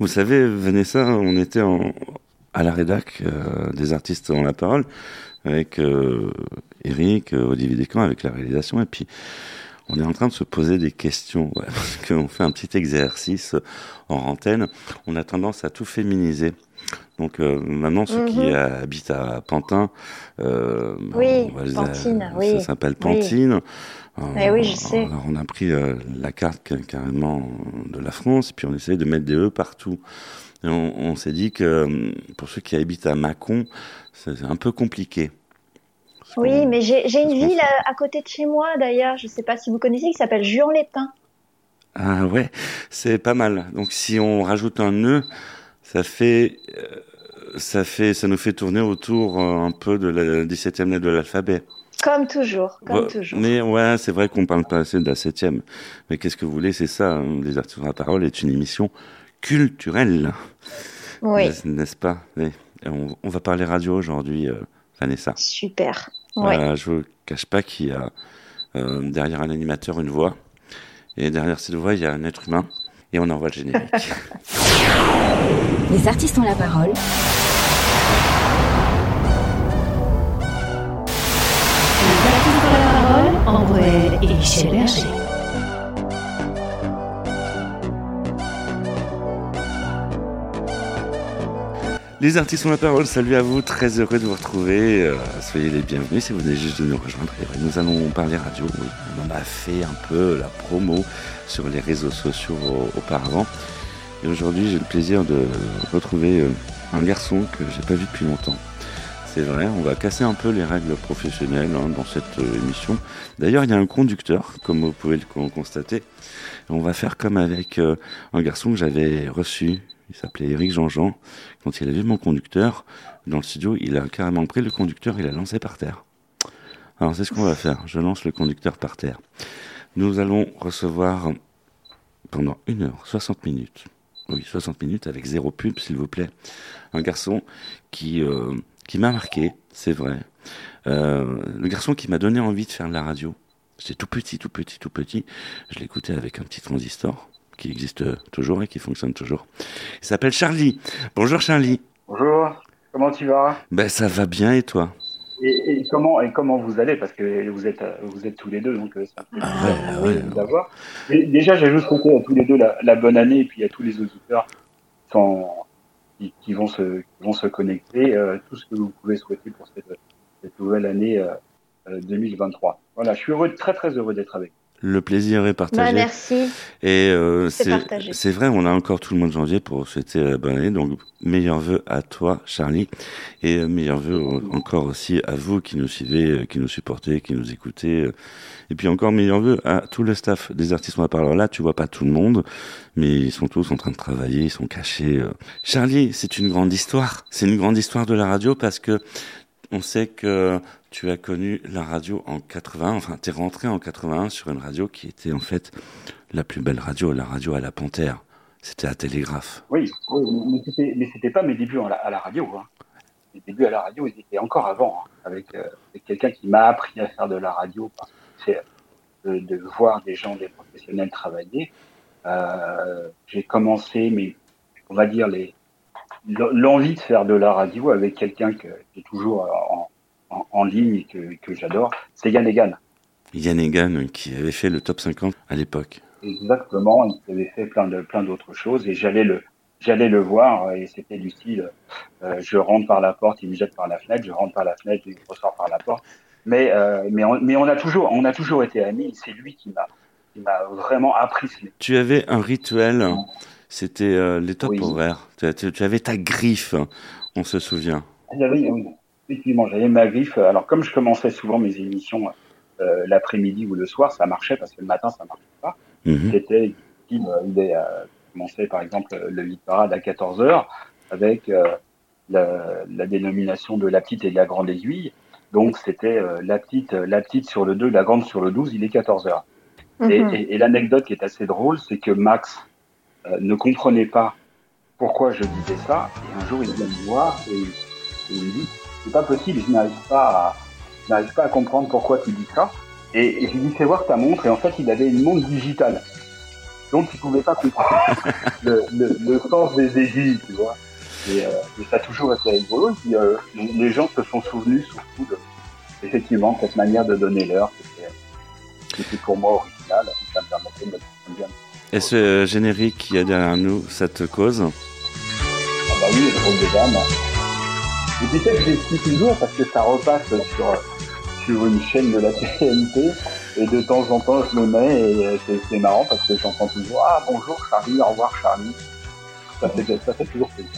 Vous savez, Vanessa, on était en, à la rédac euh, des artistes ont la parole avec euh, Eric, euh, Olivier Descamps, avec la réalisation, et puis on est en train de se poser des questions, ouais, parce qu'on fait un petit exercice en antenne. On a tendance à tout féminiser. Donc euh, maintenant, ceux qui Mhm. habitent à Pantin, euh, Oui, on va les- Pantine, ça oui. s'appelle Pantine. Eh oui, je sais. Alors, on a pris euh, la carte ca- carrément de la France, puis on essaie de mettre des E partout. Et on, on s'est dit que euh, pour ceux qui habitent à Mâcon, c'est un peu compliqué. Oui, mais j'ai une ville à, à côté de chez moi d'ailleurs, je sais pas si vous connaissez, qui s'appelle Juan-les-Pins. Ah ouais, c'est pas mal. Donc si on rajoute un nœud, ça fait, euh, ça fait, ça nous fait tourner autour euh, un peu de la 17e lettre de l'alphabet. Comme toujours, comme Ouais, toujours. Mais ouais, c'est vrai qu'on parle pas assez de la 7e. Mais qu'est-ce que vous voulez, c'est ça. hein, Les artistes la parole est une émission culturelle, Oui, n'est- n'est-ce pas? Oui. Et on, on va parler radio aujourd'hui, euh, Vanessa. super. Oui. Voilà, je ne cache pas qu'il y a euh, derrière un animateur une voix. Et derrière cette voix, il y a un être humain. Et on envoie le générique. Les artistes ont la parole. Et les artistes ont la parole. Salut à vous. Très heureux de vous retrouver. Euh, soyez les bienvenus si vous venez juste de nous rejoindre. Nous allons parler radio. On en a fait un peu la promo sur les réseaux sociaux au- auparavant. Et aujourd'hui, j'ai le plaisir de retrouver euh, un garçon que j'ai pas vu depuis longtemps. C'est vrai, on va casser un peu les règles professionnelles hein, dans cette euh, émission. D'ailleurs, il y a un conducteur, comme vous pouvez le con- constater. On va faire comme avec euh, un garçon que j'avais reçu. Il s'appelait Eric Jean-Jean. Quand il a vu mon conducteur dans le studio, il a carrément pris le conducteur et l'a lancé par terre. Alors c'est ce qu'on va faire. Je lance le conducteur par terre. Nous allons recevoir pendant 1 heure 60 minutes. Oui, 60 minutes avec zéro pub, s'il vous plaît. Un garçon qui, euh, qui m'a marqué, c'est vrai. Euh, le garçon qui m'a donné envie de faire de la radio. C'était tout petit, tout petit, tout petit. Je l'écoutais avec un petit transistor qui existe toujours et qui fonctionne toujours. Il s'appelle Charlie. Bonjour Charlie. Bonjour, comment tu vas? Ben ça va bien et toi? Et, et comment et comment vous allez? Parce que vous êtes vous êtes tous les deux, donc euh, c'est un peu Ah ouais, ouais. déjà, j'ai juste souhaité à tous les deux la, la bonne année et puis à tous les auditeurs qui, sont- qui, qui vont se qui vont se connecter, euh, tout ce que vous pouvez souhaiter pour cette, cette nouvelle année euh, euh, 2023. Voilà, je suis heureux, très très heureux d'être avec. vous. Le plaisir est Bah, partagé. merci. Et euh, C'est vrai, on a encore tout le mois de janvier pour souhaiter la bonne année. Donc, meilleurs vœux à toi, Charlie. Et euh, meilleurs vœux encore aussi à vous qui nous suivez, euh, qui nous supportez, qui nous écoutez. Et puis encore meilleurs vœux à tout le staff des artistes. On va parler. Là, tu vois pas tout le monde, mais ils sont tous en train de travailler, ils sont cachés. euh. Charlie, c'est une grande histoire. C'est une grande histoire de la radio parce que on sait que tu as connu la radio en 80, enfin, tu es rentré en 81 sur une radio qui était en fait la plus belle radio, la radio à la Panthère. C'était à Télégraphe. Oui, oui, mais c'était pas mes débuts à la, radio. Hein. Mes débuts à la radio, ils étaient encore avant, hein, avec, euh, avec quelqu'un qui m'a appris à faire de la radio, c'est de, de voir des gens, des professionnels travailler. Euh, J'ai commencé, mais on va dire les l'envie de faire de la radio avec quelqu'un que- qui est toujours en, en, en ligne et que, que j'adore, c'est Yann Egan. Yann Egan qui avait fait le top 50 à l'époque. Exactement, il avait fait plein de plein d'autres choses et j'allais le j'allais le voir et c'était du style euh, je rentre par la porte, il me jette par la fenêtre, je rentre par la fenêtre, il ressort par la porte. Mais euh, mais on, mais on a toujours on a toujours été amis, c'est lui qui m'a qui m'a vraiment appris. Tu avais un rituel, c'était euh, les top Oui. horaires. Tu, tu- tu avais ta griffe, on se souvient. J'avais oui, effectivement, j'avais ma griffe. Alors comme je commençais souvent mes émissions euh, l'après-midi ou le soir, ça marchait parce que le matin ça marchait pas. Mhm. C'était il, il est, euh, commençait par exemple le 8 parade à 14 heures avec euh, la, la dénomination de la petite et de la grande aiguille. Donc c'était euh, la petite la petite sur le 2, la grande sur le 12, il est 14 heures. Et, Mhm. et- et l'anecdote qui est assez drôle, c'est que Max euh, ne comprenait pas pourquoi je disais ça. Et un jour, il vient me voir et, et il me dit C'est pas possible, je n'arrive pas, à, pas à comprendre pourquoi tu dis ça. Et, je lui dis Fais voir ta montre. Et en fait, il avait une montre digitale. donc ils pouvaient pas comprendre le, le, le sens des aiguilles, tu vois. Et, euh, et ça a toujours été rigolo. Et puis, euh, les, gens se sont souvenus surtout de, effectivement, cette manière de donner l'heure, c'était, pour moi original. Ça me permettait de me. Et ce générique qui est derrière nous, ça te cause Ah bah oui, le rôle des dames. Et puis ça, je l'explique toujours parce que ça repasse sur, sur une chaîne de la TNT. Et de temps en temps, je le mets et euh, c'est, marrant parce que j'entends toujours Ah bonjour Charlie, au revoir Charlie. Ça fait, ça fait toujours plaisir.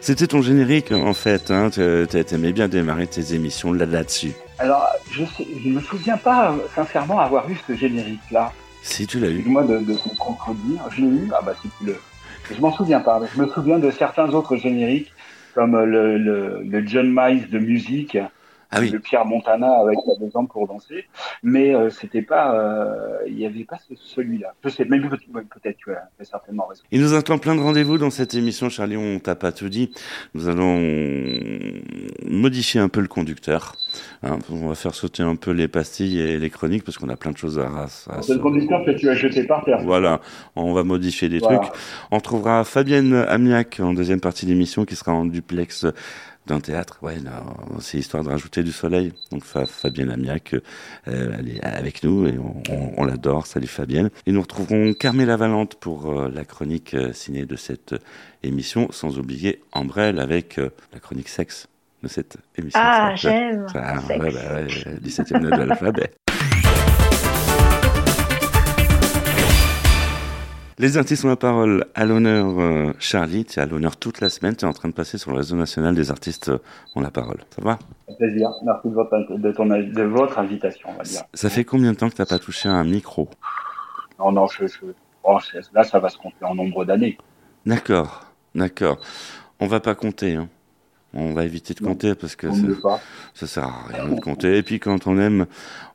C'était ton générique en fait, hein. tu t'aimais bien démarrer tes émissions là- là-dessus. Alors, je ne me souviens pas euh, sincèrement avoir eu ce générique-là. Si tu l'as eu. Excuse-moi de, de contredire. Je l'ai eu Ah bah si tu le... Je m'en souviens pas. Je me souviens de certains autres génériques, comme le, le, le John Miles de musique, Ah oui, le Pierre Montana avec la deux pour danser. Mais euh, c'était pas... euh, Il n'y avait pas ce- celui-là. Je sais, même peut-être tu as certainement raison. il nous attend plein de rendez-vous dans cette émission, Charlie, on t'a pas tout dit. Nous allons modifier un peu le conducteur. hein. on va faire sauter un peu les pastilles et les chroniques parce qu'on a plein de choses à, à C'est se- le conducteur que tu as jeté par terre. Voilà, on va modifier des Voilà. trucs. On trouvera Fabienne Amiac en deuxième partie d'émission qui sera en duplex d'un théâtre. Ouais, c'est histoire de rajouter du soleil. Donc Fa- Fabienne Amiac, euh, elle est avec nous et on, on- on l'adore. Salut Fabienne. Et nous retrouverons Carmela Valente pour euh, la chronique euh, ciné de cette émission, sans oublier Ambrelle avec la chronique sexe de cette émission. Ah, j'aime. Sexe. ouais, bah, ouais, 17e note de l'alphabet. Les artistes ont la parole. À l'honneur, euh, Charlie, tu es à l'honneur toute la semaine. Tu es en train de passer sur le réseau national des artistes euh, ont la parole. Ça va? Un plaisir. Merci de votre, de, ton, de votre invitation, on va dire. Ça fait combien de temps que tu n'as pas touché un micro? Non, non, je, là, ça va se compter en nombre d'années. D'accord, d'accord. On va pas compter. Hein. On va éviter de compter parce que ça, ça sert à rien de compter. Et puis quand on aime,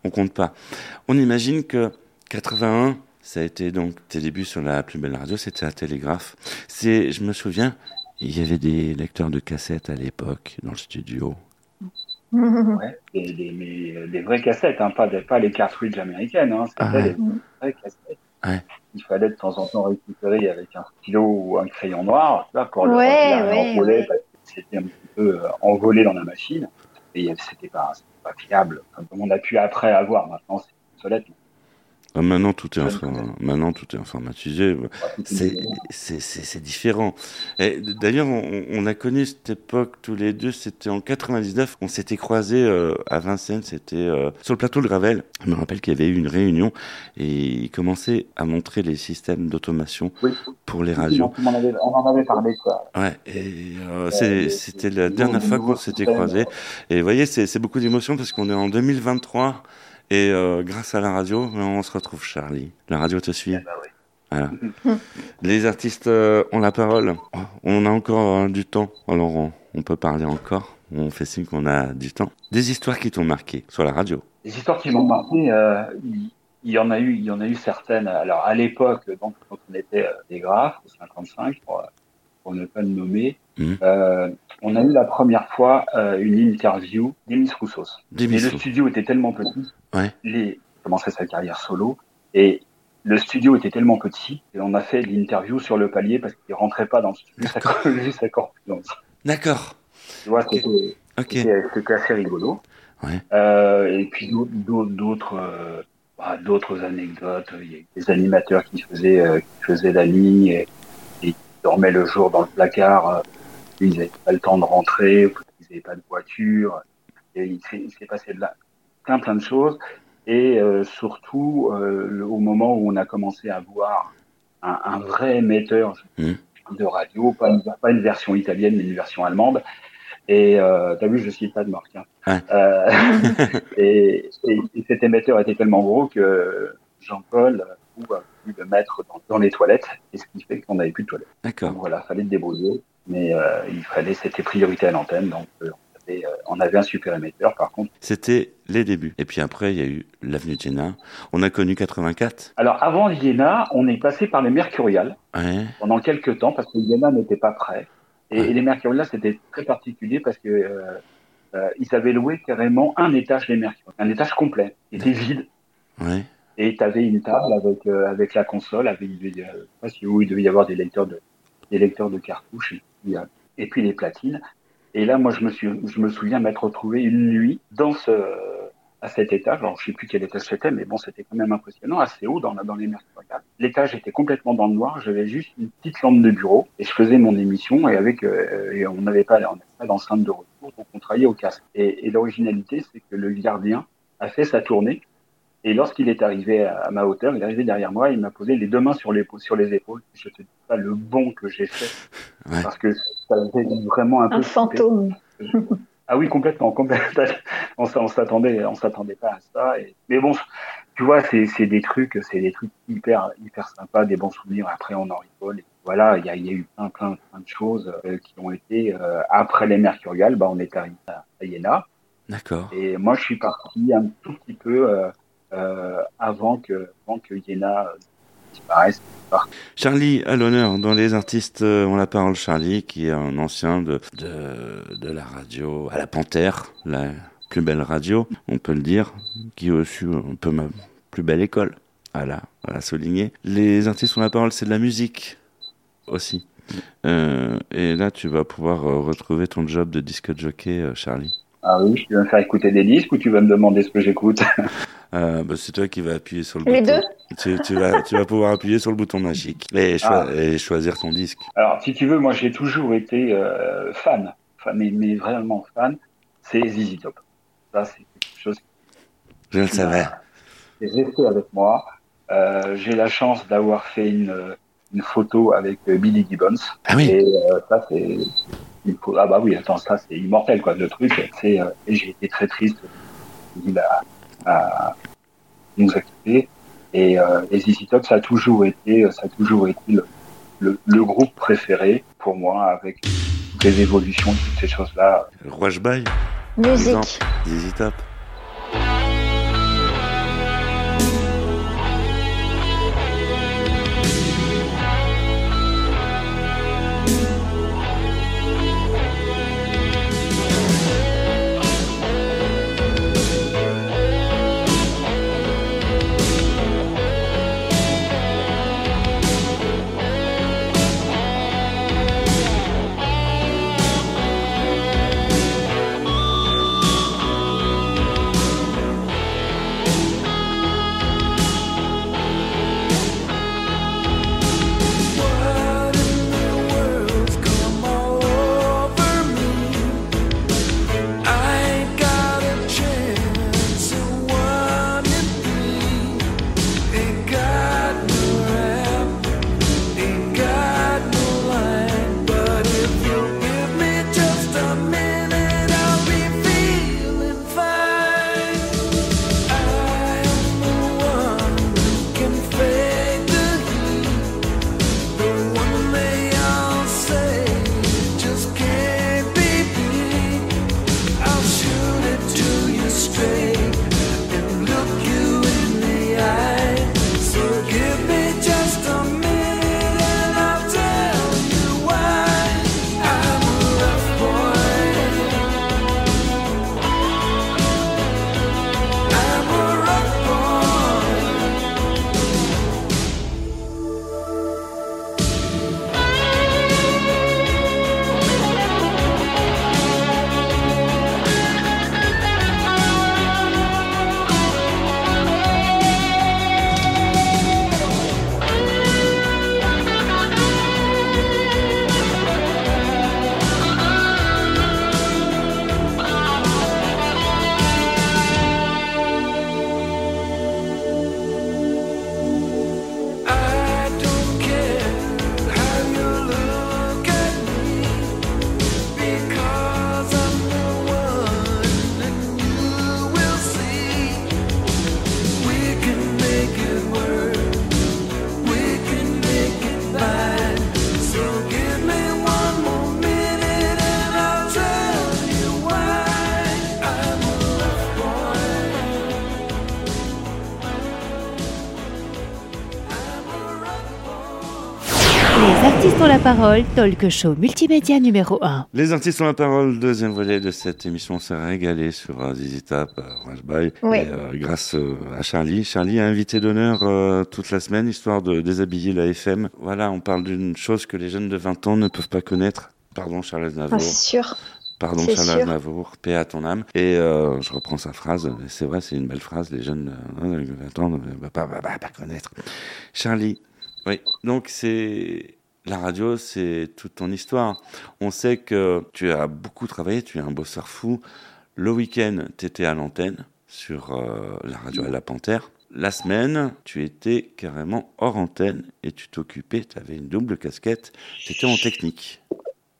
on compte pas. On imagine que 81, ça a été donc tes débuts sur la plus belle radio, c'était à Télégraphe. C'est, je me souviens, il y avait des lecteurs de cassettes à l'époque dans le studio. Ouais, des, euh, des vraies cassettes, hein, pas, les cartridges américaines, hein, c'était Ah ouais. des vraies cassettes. Ouais. Il fallait de temps en temps récupérer avec un stylo ou un crayon noir, tu vois, pour le ouais. parce que c'était un petit peu euh, envolé dans la machine, et c'était pas, c'était pas fiable, comme on a pu après avoir. Maintenant, c'est obsolète. Ah, Maintenant tout est maintenant tout est informatisé. Est C'est différent. D'ailleurs, on, on a connu cette époque tous les deux. C'était en 99. On s'était croisés euh, à Vincennes. C'était euh, sur le plateau de Gravel. Je me rappelle qu'il y avait eu une réunion et ils commençaient à montrer les systèmes d'automation Oui, pour les radios. on en avait, on en avait parlé, quoi. Ouais, et euh, les- c'était la dernière fois qu'on s'était croisés. Et vous voyez, c'est c'est beaucoup d'émotion parce qu'on est en 2023 et euh, grâce à la radio, on se retrouve Charlie. La radio te suit. Eh ben oui. Voilà. Les artistes euh, ont la parole. On a encore euh, du temps, alors on, on peut parler encore. On fait signe qu'on a du temps. Des histoires qui t'ont marqué sur la radio. Les histoires qui m'ont marqué, il, y en a eu, il y en a eu certaines. Alors à l'époque, donc quand on était des graphes, au 55, pour, pour ne pas le nommer, euh, on a eu la première fois une interview d'Emis Roussos. Des Mais le studio était tellement petit, Ouais. les il commençait sa carrière solo, et le studio était tellement petit, et on a fait l'interview sur le palier parce qu'il rentrait pas dans le studio, sa, vu sa corpulence. D'accord. Tu vois, Ok. c'était assez rigolo. Ouais. Euh, et puis d'autres- euh, bah, d'autres anecdotes. Il y a des animateurs qui faisaient euh, qui faisaient la ligne et, et qui dormaient le jour dans le placard. ils n'avaient pas le temps de rentrer, ils n'avaient pas de voiture. Et il s'est il s'est passé de là plein plein de choses. Et euh, surtout euh, le- au moment où on a commencé à voir un, un vrai émetteur Mhm. de radio, pas une, pas une version italienne, mais une version allemande. Et euh, t'as vu, je cite pas de marque. Hein. Ouais. Et, et, et cet émetteur était tellement gros que Jean-Paul a pu le mettre dans, dans les toilettes, et ce qui fait qu'on n'avait plus de toilettes. Donc D'accord. voilà, fallait se débrouiller, mais il fallait, c'était priorité à l'antenne, donc on, avait, euh, on avait un super émetteur. Par contre, C'était les débuts. Et puis après, il y a eu l'avenue de Jenna. On a connu 84. alors avant Iéna, on est passé par les Mercurial Ouais. pendant quelques temps parce que Iéna n'était pas prêt. Et, Ouais. et les Mercurial, c'était très particulier parce que euh, euh, ils avaient loué carrément un étage des Mercurial, un étage complet, il était vide. Ouais. Et tu avais une table avec, euh, avec la console, avec, je sais pas si où il devait y avoir des lecteurs de, des lecteurs de cartouches et puis, et puis les platines. Et là, moi, je me, suis, je me souviens m'être retrouvé une nuit dans ce, à cet étage. Alors, je sais plus quel étage c'était, mais bon, c'était quand même impressionnant, assez haut dans, la, dans les mers. L'étage était complètement dans le noir. J'avais juste une petite lampe de bureau et je faisais mon émission et avec, euh, et on n'avait pas, pas d'enceinte de retour, donc on travaillait au casque. Et l'originalité, c'est que le gardien a fait sa tournée et lorsqu'il est arrivé à ma hauteur, il est arrivé derrière moi, il m'a posé les deux mains sur les, sur les épaules. Je te dis pas le bon que j'ai fait. Ouais. Parce que ça faisait vraiment un, peu. Un fantôme. Ah oui, complètement, complètement. On, on s'attendait, on s'attendait pas à ça. Et, mais bon, tu vois, c'est, des trucs, c'est des trucs hyper, hyper sympas, des bons souvenirs. Après, on en rigole. Et voilà, il y a, il y a eu plein, plein, plein de choses euh, qui ont été, euh, après les Mercuriales, bah, on est arrivé à, à Iéna. D'accord. Et moi, je suis parti un tout petit peu euh, avant que, avant que Iéna euh, disparaisse. Charlie à l'honneur dans les artistes euh, ont la parole Charlie qui est un ancien de, de, de la radio à la Panthère, la plus belle radio, on peut le dire, qui a aussi un peu ma plus belle école. Voilà, voilà souligner. Les artistes ont la parole, c'est de la musique aussi. Euh, et là, tu vas pouvoir euh, retrouver ton job de disque jockey, euh, Charlie. Ah oui, tu vas me faire écouter des disques ou tu vas me demander ce que j'écoute Euh, bah, c'est toi qui vas appuyer sur le Les bouton. deux Tu, tu vas, tu vas pouvoir appuyer sur le bouton magique et, choi- et choisir ton disque. Alors, si tu veux, moi, j'ai toujours été euh, fan, fan mais, mais vraiment fan, c'est ZZ Top. Ça, c'est quelque chose Je le savais. est resté avec moi. Euh, j'ai la chance d'avoir fait une, une photo avec Billy Gibbons. Ah oui. Et euh, ça, c'est... il faut- Ah bah oui, attends, ça, c'est immortel, quoi, le truc. C'est, euh, et j'ai été très triste. Il a, a- nous a quittés. Et, euh, et ZZ Top, ça a toujours été, ça a toujours été le, le, le groupe préféré pour moi, avec toutes les évolutions, toutes ces choses-là. Rouage Bail, Musique. ZZ Top. Parole, talk show multimédia numéro 1. Les artistes ont la parole, deuxième volet de cette émission. On s'est régalé sur euh, Rush By, Oui. et, euh, grâce euh, à Charlie. Charlie a invité d'honneur euh, toute la semaine, histoire de déshabiller la FM. Voilà, on parle d'une chose que les jeunes de 20 ans ne peuvent pas connaître. Pardon, Charles Ah, Aznavour. c'est sûr. Pardon, Charles sûr. Aznavour, paix à ton âme. Et euh, je reprends sa phrase, c'est vrai, c'est une belle phrase, les jeunes de 20 ans ne peuvent pas, pas, pas, pas connaître. Charlie, oui, donc c'est... La radio, c'est toute ton histoire. On sait que tu as beaucoup travaillé, tu es un bosseur fou. Le week-end, tu étais à l'antenne sur euh, la radio à la Panthère. La semaine, tu étais carrément hors antenne et tu t'occupais, tu avais une double casquette, tu étais en technique.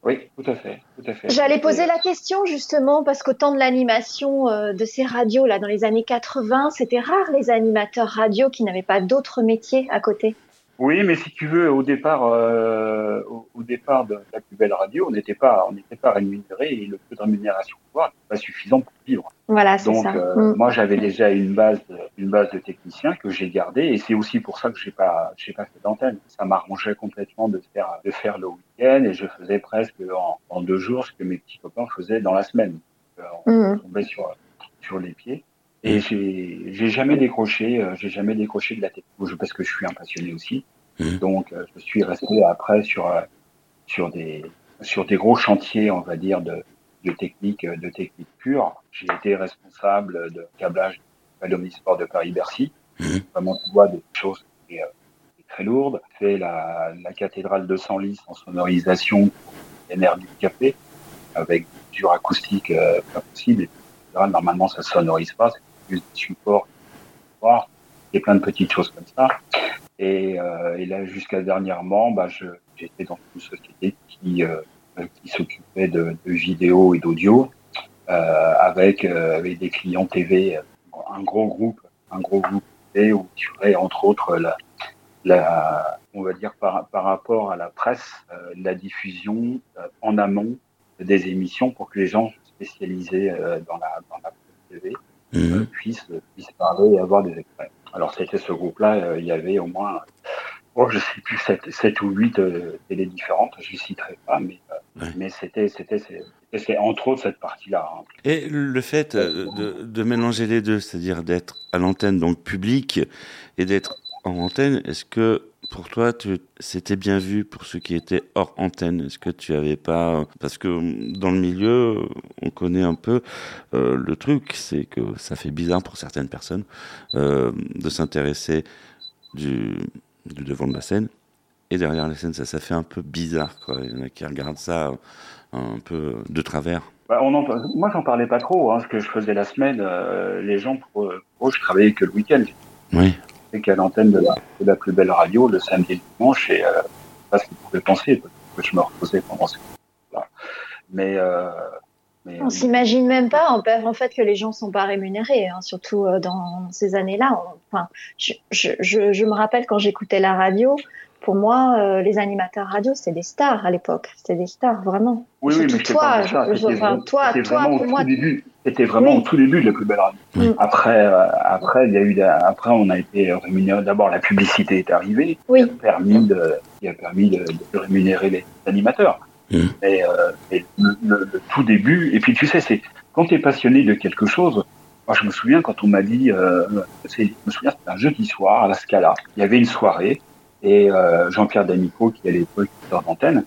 Oui, tout à fait, tout à fait. J'allais poser la question justement parce qu'au temps de l'animation euh, de ces radios là dans les années 80, c'était rare les animateurs radio qui n'avaient pas d'autres métiers à côté. Oui, mais si tu veux, au départ, euh, au, au départ de la plus belle radio, on n'était pas, on n'était pas rémunéré et le peu de rémunération qu'on n'est pas suffisant pour vivre. Voilà, c'est Donc, ça. euh, Mm. moi, j'avais déjà une base, une base de technicien que j'ai gardée et c'est aussi pour ça que j'ai pas, j'ai pas fait d'antenne. Ça m'arrangeait complètement de faire, de faire le week-end et je faisais presque en, en deux jours ce que mes petits copains faisaient dans la semaine. Euh, on Mm. tombait sur, sur les pieds. Et j'ai, j'ai jamais décroché, euh, j'ai jamais décroché de la technologie parce que je suis un passionné aussi. Mhm. Donc, euh, je suis resté après sur, euh, sur des, sur des gros chantiers, on va dire, de, de technique, de technique pure. J'ai été responsable de câblage de l'Omnisport de Paris-Bercy. Mhm. Vraiment, tu vois, des choses qui euh, très lourdes. J'ai fait la, la cathédrale de Senlis en sonorisation pour NRD Café avec des mesures acoustiques euh, pas etc. Normalement, ça sonorise pas, c'est juste des supports, et plein de petites choses comme ça. Et, euh, là, jusqu'à dernièrement, bah, j'étais dans une société qui, euh, qui s'occupait de, de vidéo et d'audio euh, avec, avec des clients TV, un gros groupe, un gros groupe TV où tu aurais entre autres la, la, on va dire par, par rapport à la presse, la diffusion en amont des émissions pour que les gens spécialisés dans la dans la TV Mhm. euh, puissent, puissent parler et avoir des extraits. Alors c'était ce groupe-là, euh, il y avait au moins, oh, je sais plus, 7, ou 8 euh, télés différentes, je ne citerai pas, mais, Ouais. mais c'était, c'était, c'était, c'était entre autres cette partie-là. hein. Et le fait de, de mélanger les deux, c'est-à-dire d'être à l'antenne donc publique et d'être en antenne, est-ce que pour toi c'était bien vu pour ceux qui étaient hors antenne Est-ce que tu avais pas parce que dans le milieu on connaît un peu euh, le truc, c'est que ça fait bizarre pour certaines personnes euh, de s'intéresser du, du devant de la scène et derrière la scène ça ça fait un peu bizarre quoi. Il y en a qui regardent ça un peu de travers. Bah, on en, moi, j'en parlais pas trop, hein, ce que je faisais la semaine. euh, les gens, pour, pour eux, je travaillais que le week-end. Oui. J'étais qu'à l'antenne de la, de la plus belle radio le samedi et le dimanche, et euh, c'est pas ce qu'ils pouvaient penser, parce que je me reposais pendant ce là Mais, euh, mais On s'imagine même pas en, en fait que les gens sont pas rémunérés, hein, surtout euh, dans ces années-là. Enfin, je, je, je, je me rappelle quand j'écoutais la radio, pour moi, euh, les animateurs radio, c'était des stars à l'époque. C'était des stars, vraiment. Oui, oui, mais toi, ça. je- enfin, toi, vraiment pour au moi- tout début. C'était vraiment Oui. au tout début de la plus belle radio. Oui. Après, euh, après, il y a eu, la- après, on a été rémunéré. D'abord, la publicité est arrivée, Oui. qui a permis de, qui a permis de, de rémunérer les animateurs. Mais, euh, mais le, le- le tout début, et puis tu sais, c'est quand tu es passionné de quelque chose. Moi, je me souviens quand on m'a dit, euh, c'est- je me souviens, c'était un jeudi soir à la Scala. Il y avait une soirée et euh, Jean-Pierre D'Amico, qui à l'époque était d'antenne,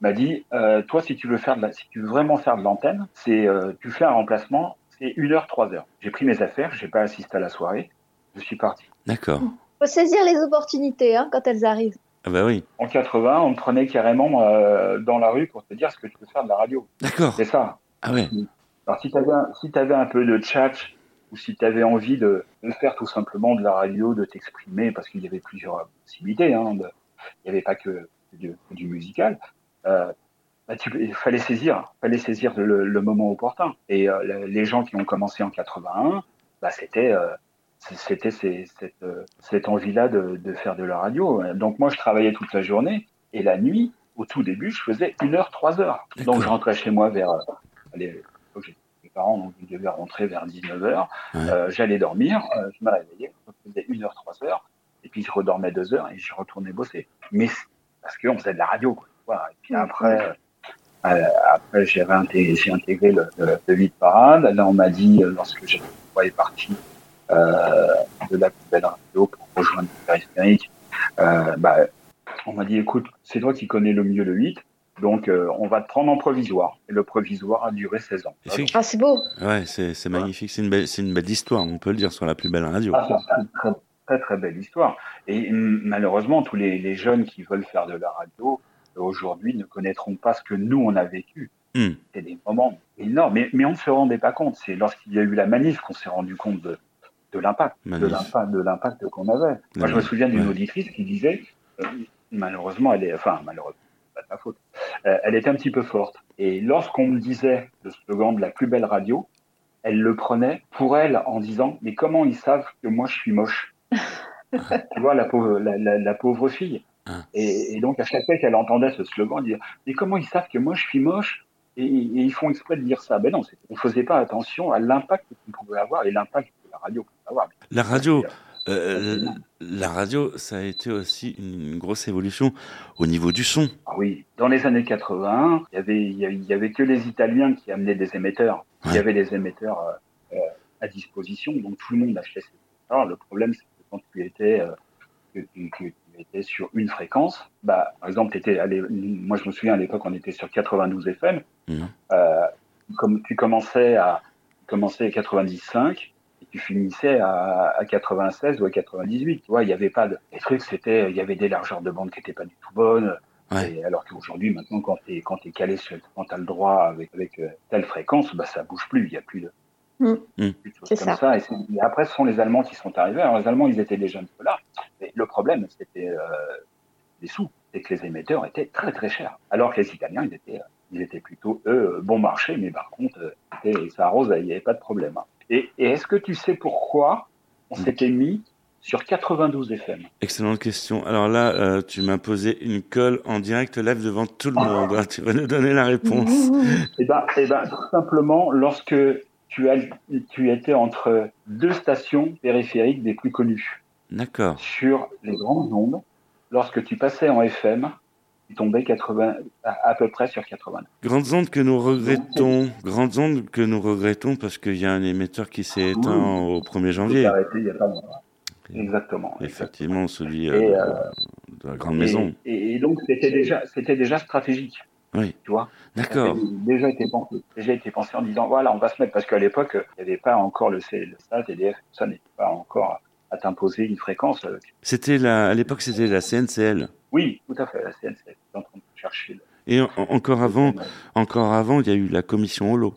m'a dit, euh, toi, si tu veux faire de la, si tu veux vraiment faire de l'antenne, c'est, euh, tu fais un remplacement, c'est une heure, trois heures. J'ai pris mes affaires, j'ai pas assisté à la soirée, je suis parti. D'accord. Faut saisir les opportunités hein, quand elles arrivent. Ah bah oui. En 80, on me prenait carrément euh, dans la rue pour te dire ce que tu veux faire de la radio. D'accord. C'est ça. Ah ouais. Alors si tu avais, si t'avais un peu de chat ou si tu avais envie de, de faire tout simplement de la radio, de t'exprimer, parce qu'il y avait plusieurs possibilités, hein, de- il n'y avait pas que du, musical, euh, bah, tu, il fallait saisir, fallait saisir le, le moment opportun. Et euh, le- les gens qui ont commencé en 81, bah, c'était euh, c'était cette, cette envie-là de, de faire de la radio. Donc moi, je travaillais toute la journée et la nuit, au tout début, je faisais une heure, trois heures. Donc je rentrais chez moi vers, allez, parents, donc ils devaient rentrer vers 19h. Ouais. J'allais dormir, euh, je me réveillais, je faisais une heure, trois heures, et puis je redormais deux heures et je retournais bosser. Mais parce qu'on faisait de la radio. Quoi. Et puis après, euh, après j'ai intégré le, le, le Hit Parade. Là, on m'a dit, euh, lorsque est parti euh, de la belle radio pour rejoindre le périphérique, euh, bah, on m'a dit, écoute, c'est toi qui connais le mieux le 8, donc euh, on va te prendre en provisoire. Et le provisoire a duré 16 ans. Ah, c'est beau. Ouais, c'est magnifique. C'est une, belle, c'est une belle histoire, on peut le dire, sur la plus belle radio. Ah, c'est une très, très très belle histoire. Et mm, malheureusement, tous les, les jeunes qui veulent faire de la radio euh, aujourd'hui ne connaîtront pas ce que nous on a vécu. Hmm. C'est des moments énormes, mais, mais on ne se rendait pas compte. C'est lorsqu'il y a eu la manif qu'on s'est rendu compte de, de l'impact, de l'impact, de l'impact qu'on avait. Moi, je me souviens d'une ouais. auditrice qui disait, euh, malheureusement, elle est, enfin malheureusement, ma faute, euh, elle était un petit peu forte. Et lorsqu'on me disait le slogan de la plus belle radio, elle le prenait pour elle en disant, mais comment ils savent que moi je suis moche tu vois, la pauvre, la, la, la pauvre fille. Ah. Et, et donc, à chaque fois qu'elle entendait ce slogan, dire Mais comment ils savent que moi je suis moche et, et ils font exprès de dire ça Ben non, on faisait pas attention à l'impact qu'on pouvait avoir et l'impact que la radio pouvait avoir. La radio, euh, la radio, ça a été aussi une grosse évolution au niveau du son. Ah oui, dans les années 80, il y avait, il y avait, que les Italiens qui amenaient des émetteurs. Il y avait des émetteurs euh, euh, à disposition, donc tout le monde achetait ces émetteurs. Le problème, c'est que quand tu étais, euh, que, tu- que tu étais sur une fréquence, bah, par exemple, t'étais allé, moi je me souviens à l'époque, on était sur 92 FM. Euh, comme tu commençais à, tu commençais à 95 et tu finissais à, à 96 ou à 98. Tu vois, il n'y avait pas de, les trucs, c'était, il y avait des largeurs de bande qui n'étaient pas du tout bonnes. Ouais. Et alors qu'aujourd'hui, maintenant, quand tu es, quand t'es calé sur, quand tu as le droit avec, avec euh, telle fréquence, bah, ça bouge plus. Il n'y a plus de, Mm. Mm. choses C'est comme ça. Et, c'est- et après, ce sont les Allemands qui sont arrivés. Alors, les Allemands, ils étaient déjà un peu là. Mais le problème, c'était euh, les sous. C'est que les émetteurs étaient très, très chers. Alors que les Italiens, ils étaient, ils étaient plutôt, eux, bon marché. Mais par contre, euh, ça arrose, il n'y avait pas de problème. hein. Et, et est-ce que tu sais pourquoi on s'était mis sur 92 FM Excellente question. Alors là, euh, tu m'as posé une colle en direct live devant tout le monde. hein. Tu vas nous donner la réponse. Eh ben, eh ben, tout simplement, lorsque tu, as, tu étais entre deux stations périphériques des plus connues, D'accord. sur les grandes ondes, lorsque tu passais en FM, 80, à, à peu près sur 80. Grandes ondes que nous regrettons. Grandes ondes que nous regrettons parce qu'il y a un émetteur qui s'est éteint au 1er J'ai janvier. arrêté il y a pas longtemps. Exactement. Effectivement, celui Et, euh, euh, de la grande Et- maison. Et, et donc, c'était déjà, c'était déjà stratégique. Oui. Tu vois? D'accord. Déjà été pensé, déjà été pensé en disant voilà, on va se mettre parce qu'à l'époque, il n'y avait pas encore le, C- le SAT, ça n'était pas encore à t'imposer une fréquence. euh, C'était la, à l'époque, c'était la CNCL. Oui, tout à fait, la CNC est en train de chercher. le- Et en- encore avant, encore avant, il y a eu la commission Holo.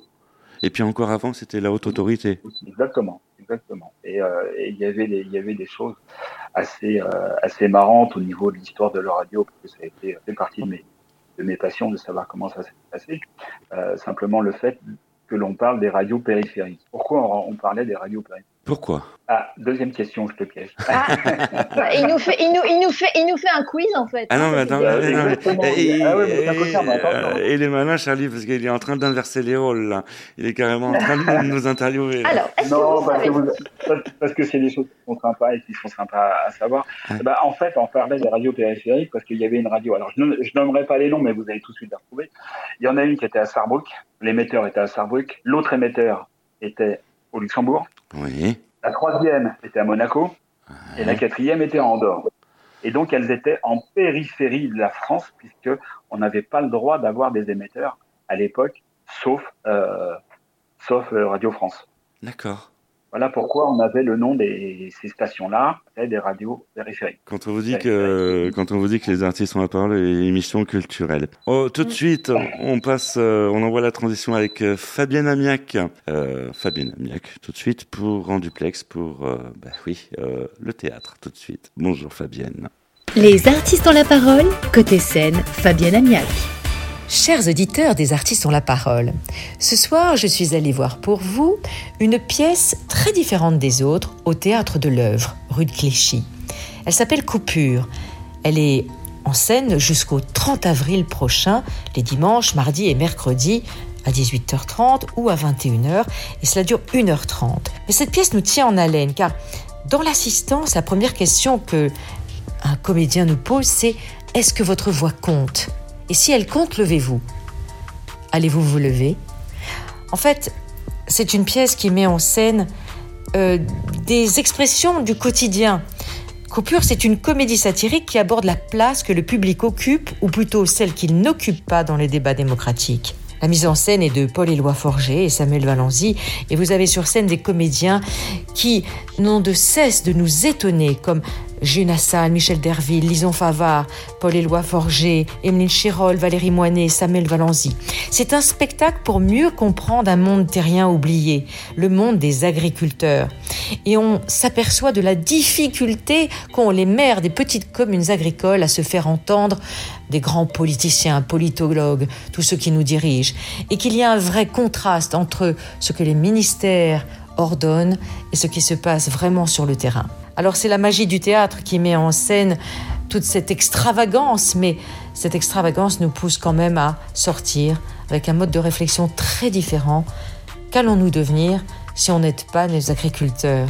Et puis encore avant, c'était la haute autorité. Exactement, exactement. Et euh, et il y avait des, il y avait des choses assez, euh, assez marrantes au niveau de l'histoire de la radio, parce que ça a été fait partie de mes, de mes passions de savoir comment ça s'est passé. Euh, simplement le fait que l'on parle des radios périphériques. Pourquoi on, on parlait des radios périphériques? Pourquoi? Ah, deuxième question, je te piège. Ah, il nous fait, il nous, il nous fait, il nous fait un quiz en fait. Ah non, mais attends, Euh, et, Ah attends, euh, et il est malin, Charlie, parce qu'il est en train d'inverser les rôles, là. Il est carrément en train de nous interviewer. Alors, que Non, vous parce que, vous- parce- parce que c'est des choses qui sont sympas et qui sont sympas à savoir. Bah, en fait, on parlait des radios périphériques parce qu'il y avait une radio. Alors, je, je nommerai pas les noms, mais vous allez tout de suite les retrouver. Il y en a une qui était à Sarrebruck. L'émetteur était à Sarrebruck. L'autre émetteur était au Luxembourg. Oui. La troisième était à Monaco. Et la quatrième était à Andorre. Et donc, elles étaient en périphérie de la France puisque on n'avait pas le droit d'avoir des émetteurs à l'époque, sauf, euh, sauf euh, Radio France. D'accord. Voilà pourquoi on avait le nom de ces stations-là, des radios périphériques. Quand on vous dit que, quand on vous dit que les artistes ont la parole et émission culturelle. Oh, tout de suite, on passe, euh, on envoie la transition avec euh, Fabienne Amiac. Euh, Fabienne Amiac, tout de suite, pour en duplex, pour, euh, bah oui, euh, le théâtre, tout de suite. Bonjour Fabienne. Les artistes ont la parole, côté scène, Fabienne Amiac. Chers auditeurs des artistes ont la parole, ce soir je suis allée voir pour vous une pièce très différente des autres au théâtre de l'œuvre, rue de Clichy. Elle s'appelle Coupure. Elle est en scène jusqu'au 30 avril prochain, les dimanches, mardis et mercredis à 18h30 ou à 21h et cela dure 1h30. Mais cette pièce nous tient en haleine car dans l'assistance, la première question que un comédien nous pose, c'est est-ce que votre voix compte? Et si elle compte, levez-vous. Allez-vous vous lever? En fait, c'est une pièce qui met en scène euh, des expressions du quotidien. Coupure, c'est une comédie satirique qui aborde la place que le public occupe, ou plutôt celle qu'il n'occupe pas dans les débats démocratiques. La mise en scène est de Paul-Éloi Forger et Samuel Valenzy, et vous avez sur scène des comédiens qui n'ont de cesse de nous étonner, comme June Assal, Michel Derville, Lison Favard, Paul-Éloi Forger, Emeline Chirol, Valérie Moinet, Samuel Valenzy. C'est un spectacle pour mieux comprendre un monde terrien oublié, le monde des agriculteurs. Et on s'aperçoit de la difficulté qu'ont les maires des petites communes agricoles à se faire entendre des grands politiciens, politologues, tous ceux qui nous dirigent, et qu'il y a un vrai contraste entre ce que les ministères ordonnent et ce qui se passe vraiment sur le terrain. Alors c'est la magie du théâtre qui met en scène toute cette extravagance, mais cette extravagance nous pousse quand même à sortir avec un mode de réflexion très différent. Qu'allons-nous devenir si on n'aide pas nos agriculteurs?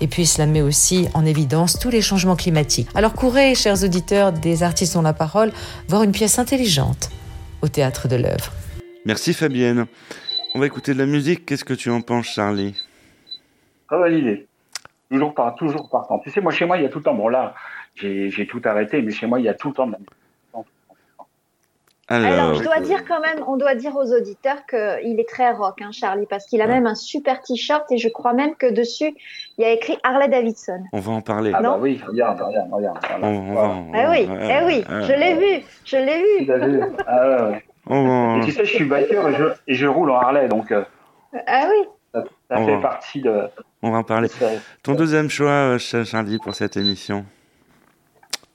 Et puis cela met aussi en évidence tous les changements climatiques. Alors courez, chers auditeurs des artistes ont la parole, voir une pièce intelligente au théâtre de l'œuvre. Merci Fabienne. On va écouter de la musique. Qu'est-ce que tu en penses, Charlie? Bonne idée. Toujours, par, toujours partant. Tu sais, moi, chez moi, il y a tout le temps. Bon, là, j'ai tout arrêté, mais chez moi, il y a tout le temps de la musique. Alors, je dois dire quand même, on doit dire aux auditeurs qu'il est très rock, hein, Charlie, parce qu'il a même un super t-shirt et je crois même que dessus, il y a écrit Harley Davidson. On va en parler. Ah Non bah oui, regarde, regarde, regarde. On, on va en- Eh oui, eh oui, euh, je l'ai vu, je l'ai vu. Tu l'as vu Ah ouais, Et tu sais, je suis biker et je, et je roule en Harley, donc euh, Ah oui. ça, fait va- partie de. On va en parler. Ton deuxième choix, euh, Ch- Charlie, pour cette émission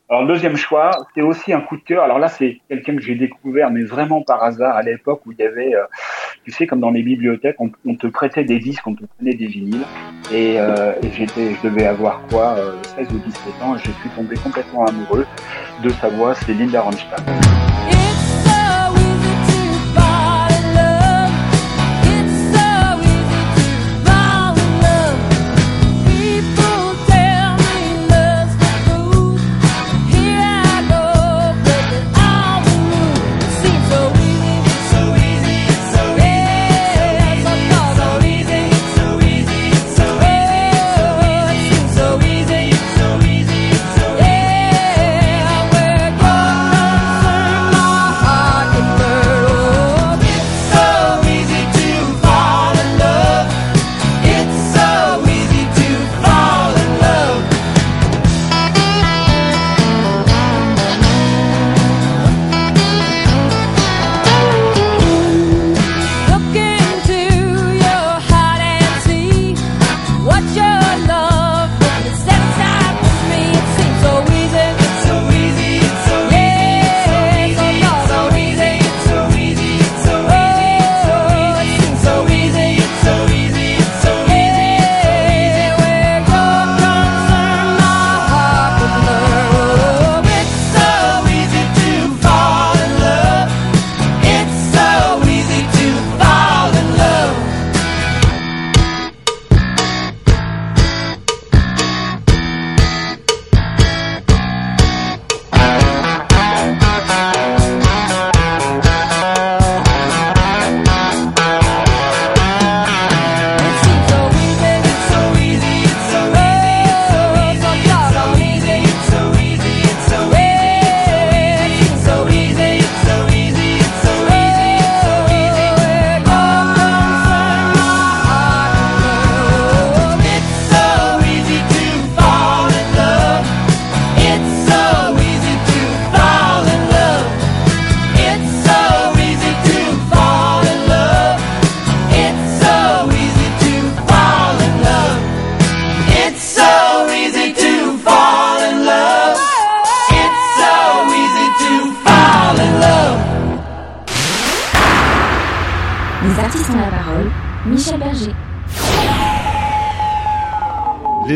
Alors, le deuxième choix, c'est aussi un coup de cœur. Alors là, c'est quelqu'un que j'ai découvert, mais vraiment par hasard, à l'époque où il y avait, euh, tu sais, comme dans les bibliothèques, on, on te prêtait des disques, on te prenait des vinyles. Et, euh, et j'étais, je devais avoir quoi, euh, 16 ou 17 ans, et je suis tombé complètement amoureux de sa voix, c'est Linda Ronstadt.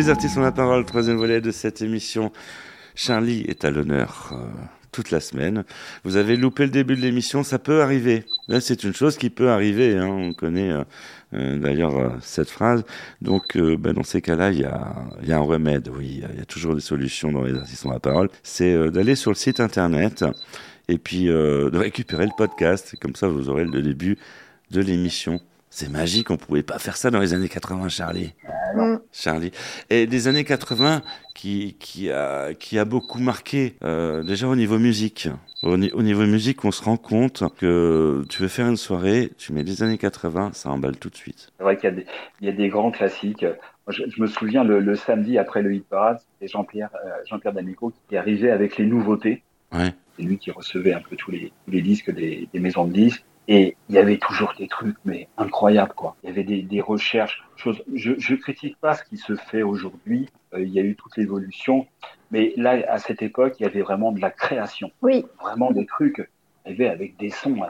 Les artistes ont la parole, troisième volet de cette émission. Charlie est à l'honneur euh, toute la semaine. Vous avez loupé le début de l'émission, ça peut arriver. C'est une chose qui peut arriver. Hein. On connaît euh, euh, d'ailleurs cette phrase. Donc, ben, dans ces cas-là, il y a, un remède. Oui, il y a toujours des solutions dans les artistes ont la parole. C'est d'aller sur le site internet et puis de récupérer le podcast. Comme ça, vous aurez le début de l'émission. C'est magique, on pouvait pas faire ça dans les années 80, Charlie. Mm. Charlie. Et des années 80 qui, qui, a, qui a beaucoup marqué, euh, déjà au niveau musique. Au, ni- au niveau musique, on se rend compte que tu veux faire une soirée, tu mets les années 80, ça emballe tout de suite. C'est vrai qu'il y, a des- il y a des grands classiques. Je, je me souviens le, le samedi après le hit parade, c'était Jean-Pierre euh, Jean-Pierre D'Amico qui arrivait avec les nouveautés. Ouais. C'est lui qui recevait un peu tous les, tous les disques des, des maisons de disques. Et il y avait toujours des trucs, mais incroyables, quoi. Il y avait des, des recherches, choses. Je, je critique pas ce qui se fait aujourd'hui. Euh, il y a eu toute l'évolution. Mais là, à cette époque, il y avait vraiment de la création. Oui, Vraiment des trucs. arrivaient avec des sons. hein.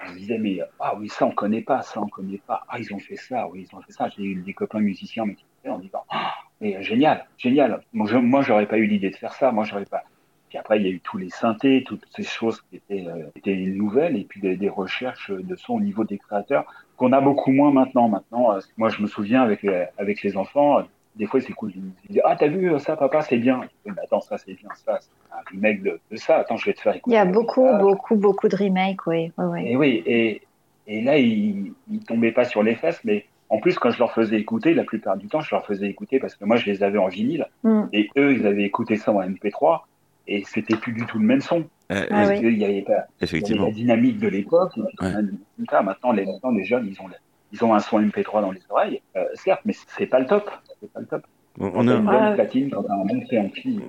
On se disait, mais, ah oui, ça, on connaît pas, ça, on connaît pas. Ah, ils ont fait ça, oui, ils ont fait ça. J'ai eu des copains musiciens, mais en disant, ah, mais génial, génial. Je, moi, j'aurais pas eu l'idée de faire ça. Moi, j'aurais pas. Puis après, il y a eu tous les synthés, toutes ces choses qui étaient, euh, étaient nouvelles, et puis des, des recherches de son au niveau des créateurs qu'on a beaucoup moins maintenant. Maintenant, euh, moi, je me souviens avec les, avec les enfants, euh, des fois, c'est cool. Ils disent, ah, t'as vu ça, papa, c'est bien. Dis, Mais attends, ça, c'est bien, ça, c'est un remake de, de ça. Attends, je vais te faire il écouter. y a beaucoup, ça. beaucoup, beaucoup de remakes, oui. oui, oui. Et oui, et, et là, ils, ils tombaient pas sur les fesses, mais en plus, quand je leur faisais écouter, la plupart du temps, je leur faisais écouter parce que moi, je les avais en vinyle, Mm. et eux, ils avaient écouté ça en MP3, et c'était plus du tout le même son. Euh, Ah Parce oui. qu'il y avait pas, il y avait Effectivement. la dynamique de l'époque, Ouais. maintenant, les, maintenant, les jeunes, ils ont, ils ont un son MP3 dans les oreilles, euh, certes, mais c'est pas le top. C'est pas le top. On, a, platine, un.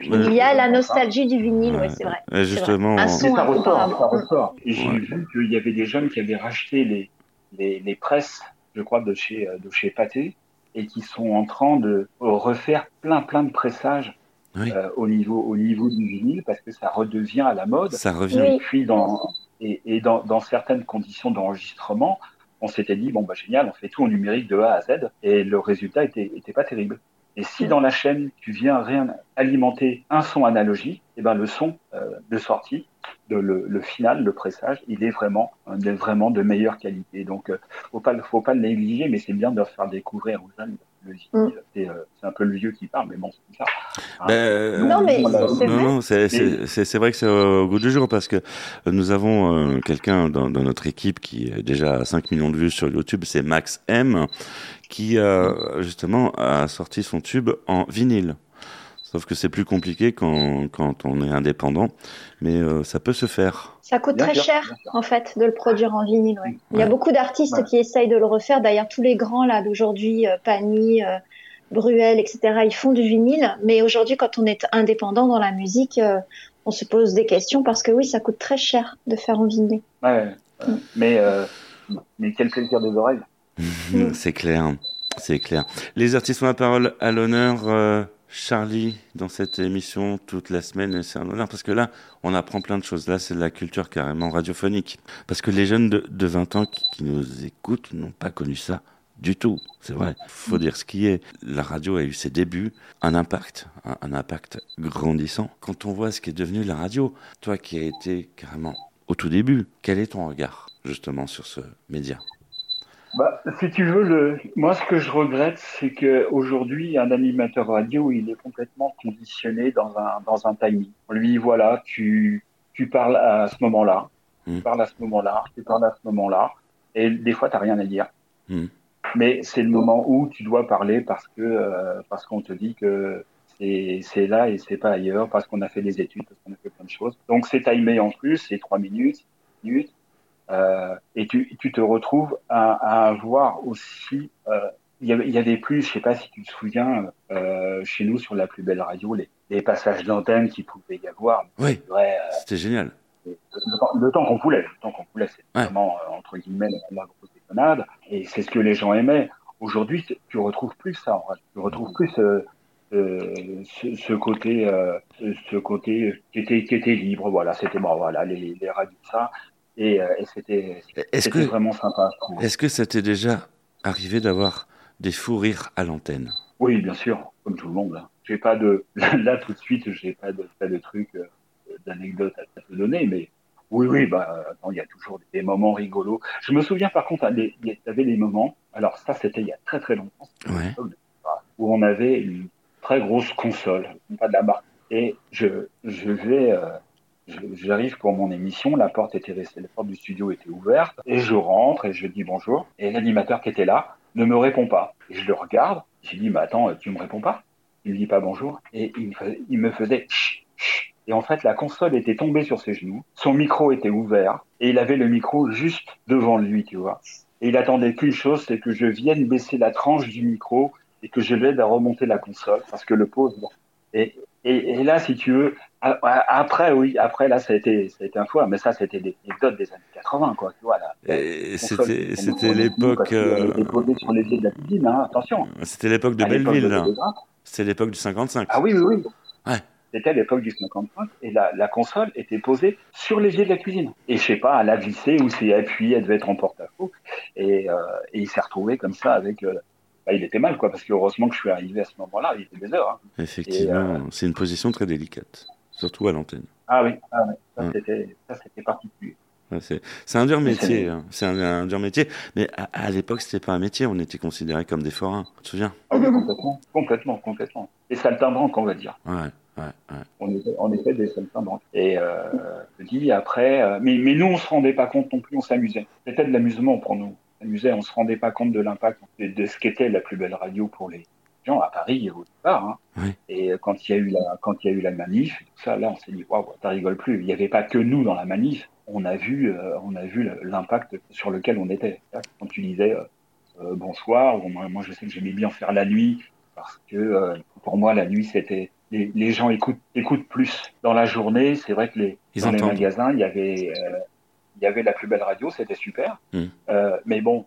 Il y a la nostalgie du vinyle, oui, Ouais. c'est vrai. Justement, Un on- son ça ressort, ça j'ai Ouais. vu qu'il y avait des jeunes qui avaient racheté les, les, les presses, je crois, de chez, euh, de chez Pathé, et qui sont en train de refaire plein, plein de pressages Oui. euh, au, niveau, au niveau du vinyle, parce que ça redevient à la mode. ça revient. Et puis, dans, et, et dans, dans certaines conditions d'enregistrement, on s'était dit, bon, bah, génial, on fait tout en numérique de A à Z, et le résultat était, était pas terrible. Et si dans la chaîne, tu viens rien alimenter un son analogique, et ben le son euh, de sortie, de le, le final, le pressage, il est vraiment, il est vraiment de meilleure qualité. Donc, euh, faut pas, le- faut pas le négliger, mais c'est bien de leur faire découvrir aux jeunes le vinyle. C'est, euh, c'est un peu le vieux qui parle, mais bon, c'est ça. Hein. Ben, Non, mais c'est vrai que c'est au goût du jour parce que nous avons euh, quelqu'un dans, dans notre équipe qui est déjà à 5 millions de vues sur YouTube, c'est Max M, qui euh, justement a sorti son tube en vinyle. Sauf que c'est plus compliqué quand, quand on est indépendant, mais euh, ça peut se faire. Ça coûte Bien très cher, en fait, de le produire en vinyle. ouais. Il y a beaucoup d'artistes Ouais. qui essayent de le refaire. D'ailleurs, tous les grands là d'aujourd'hui, euh, Pani, euh, Bruel, etc., ils font du vinyle. Mais aujourd'hui, quand on est indépendant dans la musique, euh, on se pose des questions parce que oui, ça coûte très cher de faire en vinyle. Ouais, ouais. mais, euh, mais quel plaisir des oreilles. Mm. C'est clair, c'est clair. Les artistes ont la parole à l'honneur. euh, Charlie, dans cette émission toute la semaine, c'est un honneur parce que là, on apprend plein de choses. Là, c'est de la culture carrément radiophonique. Parce que les jeunes de, de 20 ans qui, qui nous écoutent n'ont pas connu ça du tout. C'est vrai. Faut dire ce qui est. La radio a eu ses débuts, un impact, un, un impact grandissant. Quand on voit ce qui est devenu la radio, toi qui as été carrément au tout début, quel est ton regard justement sur ce média? Bah, si tu veux, le... moi, ce que je regrette, c'est que aujourd'hui, un animateur radio, il est complètement conditionné dans un dans un timing. Lui, voilà, tu tu parles à ce moment-là, tu parles à ce moment-là, tu parles à ce moment-là, et des fois, t'as rien à dire. Mm. Mais c'est le moment où tu dois parler parce que euh, parce qu'on te dit que c'est c'est là et c'est pas ailleurs, parce qu'on a fait des études, parce qu'on a fait plein de choses. Donc c'est timé en plus, c'est trois minutes, minutes. Euh, et tu, tu te retrouves à, à avoir aussi, euh, il y il y avait plus, je sais pas si tu te souviens, euh, chez nous sur la plus belle radio, les, les passages d'antenne qu'il pouvait y avoir. Oui, c'était génial. le temps, le temps qu'on voulait, le temps qu'on voulait, c'est Ouais. vraiment entre guillemets la, grosse déconnade, et c'est ce que les gens aimaient. Aujourd'hui, tu- retrouves plus ça. En. Tu retrouves plus euh, ce, ce côté, euh, ce, ce côté qui était, qui était libre. Voilà, c'était bon, voilà les, les radios ça, et, euh, et c'était, que, vraiment sympa. est-ce que ça t'est déjà arrivé d'avoir des fous rires à l'antenne? Oui, bien sûr, comme tout le monde. hein. J'ai pas de là, tout de suite, j'ai pas de pas de trucs, euh, d'anecdotes à te donner, mais Oui, oui, bah, il y a toujours des moments rigolos. Je me souviens par contre, il y avait des moments, alors ça c'était il y a très très longtemps, Ouais. où on avait une très grosse console, pas de la marque. Et je, je vais, euh, j'arrive pour mon émission, la porte était la porte du studio était ouverte, et je rentre et je dis bonjour, et l'animateur qui était là ne me répond pas. Je le regarde, je dis, mais attends, tu me réponds pas? Il me dit pas bonjour, et il me, fais- il me faisait chut, chut. Et en fait, la console était tombée sur ses genoux, son micro était ouvert, et il avait le micro juste devant lui, tu vois. Et il attendait qu'une chose, c'est que je vienne baisser la tranche du micro et que je l'aide à remonter la console parce que le bon. Et, et, et là, si tu veux, après, oui, après là, ça a été, ça a été un fois, mais ça, c'était des anecdotes des années 80, quoi. Tu vois, là. C'était, c'était l'époque, euh, était posée sur les de la cuisine, hein, attention. c'était l'époque de Belleville. C'était l'époque du 55. Ah oui, oui, oui. Ouais. C'était l'époque du 55 et la, la console était posée sur l'évier de la cuisine. Et je sais pas, elle a vissé ou c'est appuyé, elle devait être en porte-à-faux. Et, euh, et il s'est retrouvé comme ça avec. euh, bah, il était mal, quoi, parce que heureusement que je suis arrivé à ce moment-là, il était des heures. hein. Effectivement, c'est une position très délicate, surtout à l'antenne. Ah oui, ah oui, ça c'était particulier. Ouais, c'est, un dur métier, c'est- hein. c'est un, un dur métier. Mais à, à l'époque, c'était pas un métier, on était considérés comme des forains. Tu te souviens? Ah oui, complètement, complètement, complètement. Et saltimbanques, on va dire. Ouais, ouais, ouais. On était, on était des saltimbanques. Et euh, je dis après, euh, mais, mais nous, on se rendait pas compte non plus, on s'amusait. C'était de l'amusement pour nous. On s'amusait, on se rendait pas compte de l'impact de, de ce qu'était la plus belle radio pour les gens à Paris au départ. Hein. Oui. Et quand il y a eu la, quand il y a eu la manif, tout ça, là, on s'est dit, waouh, ça rigole plus. Il n'y avait pas que nous dans la manif. On a vu, euh, on a vu l'impact sur lequel on était. Quand tu disais euh, euh, bonsoir, ou moi, moi, je sais que j'aimais bien faire la nuit parce que euh, pour moi la nuit c'était les, les gens écoutent écoutent plus dans la journée. C'est vrai que les Ils dans les magasins il y avait euh, il y avait la plus belle radio, c'était super. Mm. Euh, mais bon,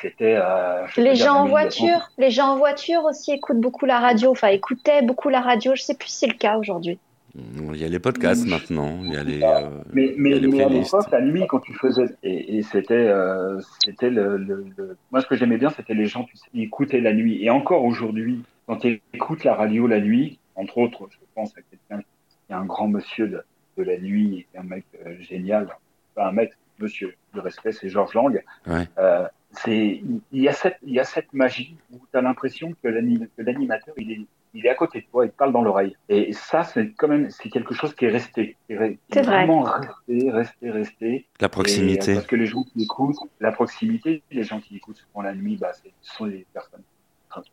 c'était euh, Les gens en 1900. voiture, les gens en voiture aussi écoutent beaucoup la radio, enfin écoutaient beaucoup la radio. Je sais plus si c'est le cas aujourd'hui. Il y a les podcasts maintenant, il y a les. euh, Mais, mais, a les mais à l'époque, la nuit, quand tu faisais, et, et c'était, euh, c'était le, le, le- moi ce que j'aimais bien, c'était les gens tu sais, qui écoutaient la nuit. Et encore aujourd'hui, quand tu écoutes la radio la nuit, entre autres, je pense à quelqu'un qui est un grand monsieur de, de la nuit, un mec euh, génial, pas un mec, monsieur de respect, c'est Georges Lang. Ouais. Euh, c'est, il y a cette, il y a cette magie où tu as l'impression que l'ani- que l'animateur, il est, il est à côté de toi, il te parle dans l'oreille. Et ça, c'est quand même, c'est quelque chose qui est resté. qui est C'est est vrai. Vraiment resté, resté, resté. La proximité. euh, parce que les gens qui écoutent, la proximité, les gens qui écoutent souvent la nuit, bah, ce sont les personnes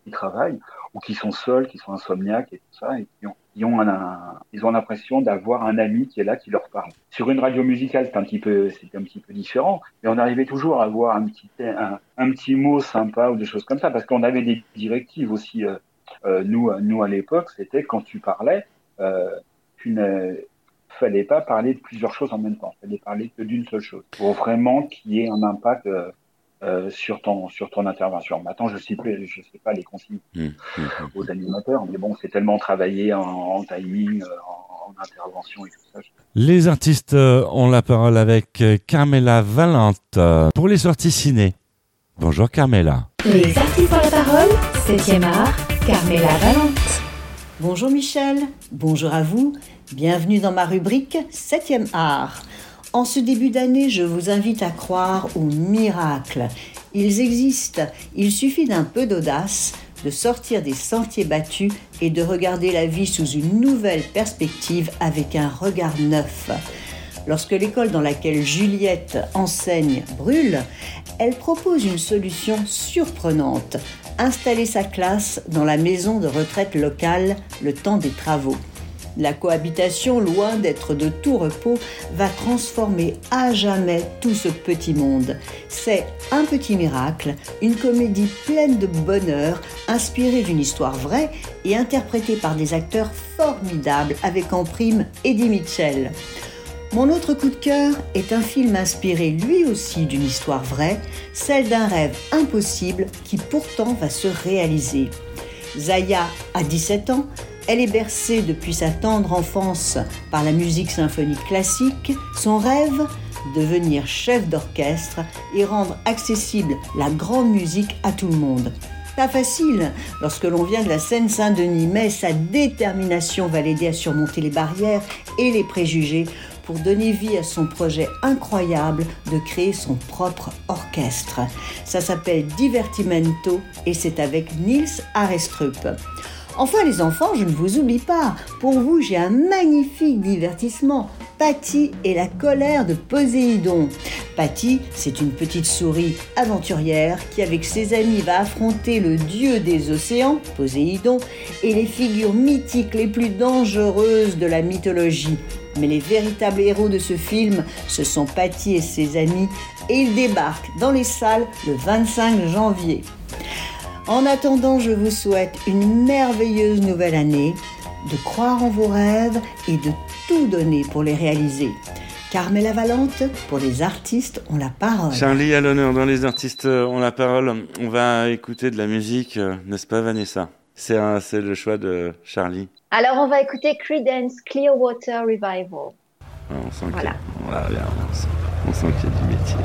qui travaillent ou qui sont seuls, qui sont insomniaques et tout ça, et qui ont, qui ont ils ont l'impression d'avoir un ami qui est là, qui leur parle. Sur une radio musicale, c'est un petit peu, c'est un petit peu différent, mais on arrivait toujours à avoir un petit, un, un petit mot sympa ou des choses comme ça, parce qu'on avait des directives aussi. euh, euh, nous, euh, nous à l'époque, c'était quand tu parlais, euh, tu ne fallait pas parler de plusieurs choses en même temps. Fallait parler que d'une seule chose pour vraiment qu'il y ait un impact euh, sur ton sur ton intervention. Maintenant, je sais plus, je sais pas les consignes Hum, hum, hum. aux animateurs, mais bon, c'est tellement travaillé en, en timing, euh, en, en intervention et tout ça. Les artistes euh, ont la parole avec Carmela Valente pour les sorties ciné. Bonjour Carmela. Les artistes ont la parole, 7e art, Carmela Valente. Bonjour Michel, bonjour à vous, bienvenue dans ma rubrique 7e art. En ce début d'année, je vous invite à croire aux miracles. Ils existent, il suffit d'un peu d'audace, de sortir des sentiers battus et de regarder la vie sous une nouvelle perspective avec un regard neuf. Lorsque l'école dans laquelle Juliette enseigne brûle, elle propose une solution surprenante, installer sa classe dans la maison de retraite locale le temps des travaux. La cohabitation, loin d'être de tout repos, va transformer à jamais tout ce petit monde. C'est Un petit miracle, une comédie pleine de bonheur, inspirée d'une histoire vraie et interprétée par des acteurs formidables avec en prime Eddie Mitchell. Mon autre coup de cœur est un film inspiré lui aussi d'une histoire vraie, celle d'un rêve impossible qui pourtant va se réaliser. Zaya a 17 ans, elle est bercée depuis sa tendre enfance par la musique symphonique classique. Son rêve Devenir chef d'orchestre et rendre accessible la grande musique à tout le monde. Pas facile lorsque l'on vient de la Seine-Saint-Denis, mais sa détermination va l'aider à surmonter les barrières et les préjugés pour donner vie à son projet incroyable de créer son propre orchestre. Ça s'appelle Divertimento et c'est avec Niels Arestrup. Enfin les enfants, je ne vous oublie pas. Pour vous, j'ai un magnifique divertissement. Patty et la colère de Poséidon. Patty, c'est une petite souris aventurière qui, avec ses amis, va affronter le dieu des océans, Poséidon, et les figures mythiques les plus dangereuses de la mythologie. Mais les véritables héros de ce film, ce sont Patty et ses amis, et ils débarquent dans les salles le 25 janvier. En attendant, je vous souhaite une merveilleuse nouvelle année, de croire en vos rêves et de tout donner pour les réaliser. Carmela Valente, pour les artistes, ont la parole. Charlie à l'honneur dans les artistes euh, ont la parole. On va écouter de la musique, euh, n'est-ce pas Vanessa? C'est un- c'est le choix de Charlie. Alors, on va écouter Creedence Clearwater Revival. Ah, On sent qu'il y a- Voilà. Voilà, bien, on sent, on sent qu'il y a du métier.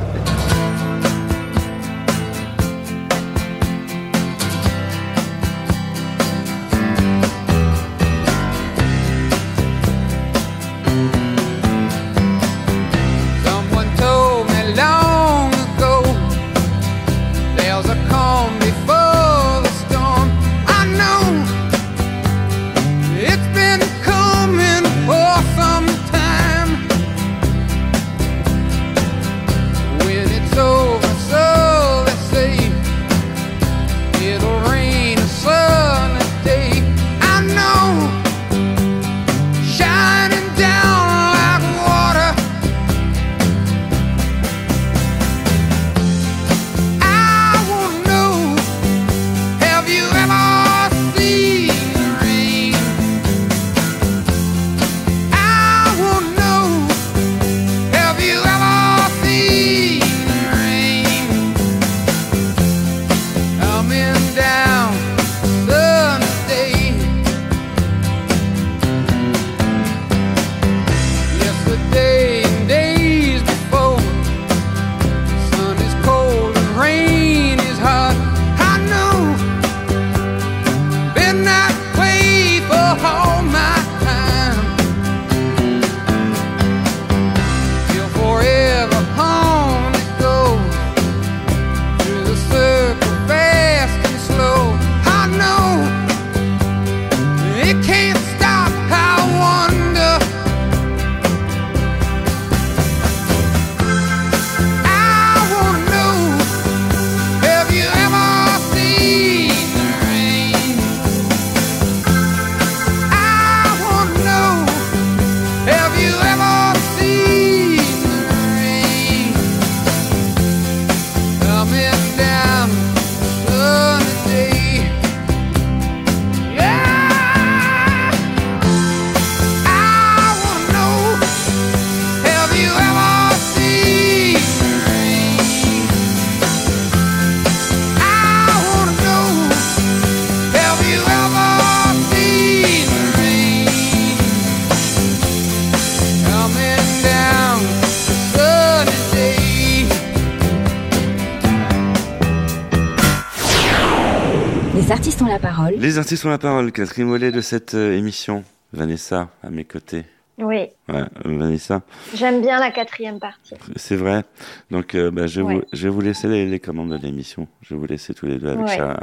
Artistes ont la parole, quatrième volet de cette euh, émission. Vanessa, à mes côtés. Oui, Ouais, Vanessa, j'aime bien la quatrième partie. c'est vrai. Donc, euh, bah, je, vais Ouais. vous, je vais vous laisser les, les commandes de l'émission. Je vais vous laisser tous les deux avec, Ouais. Char-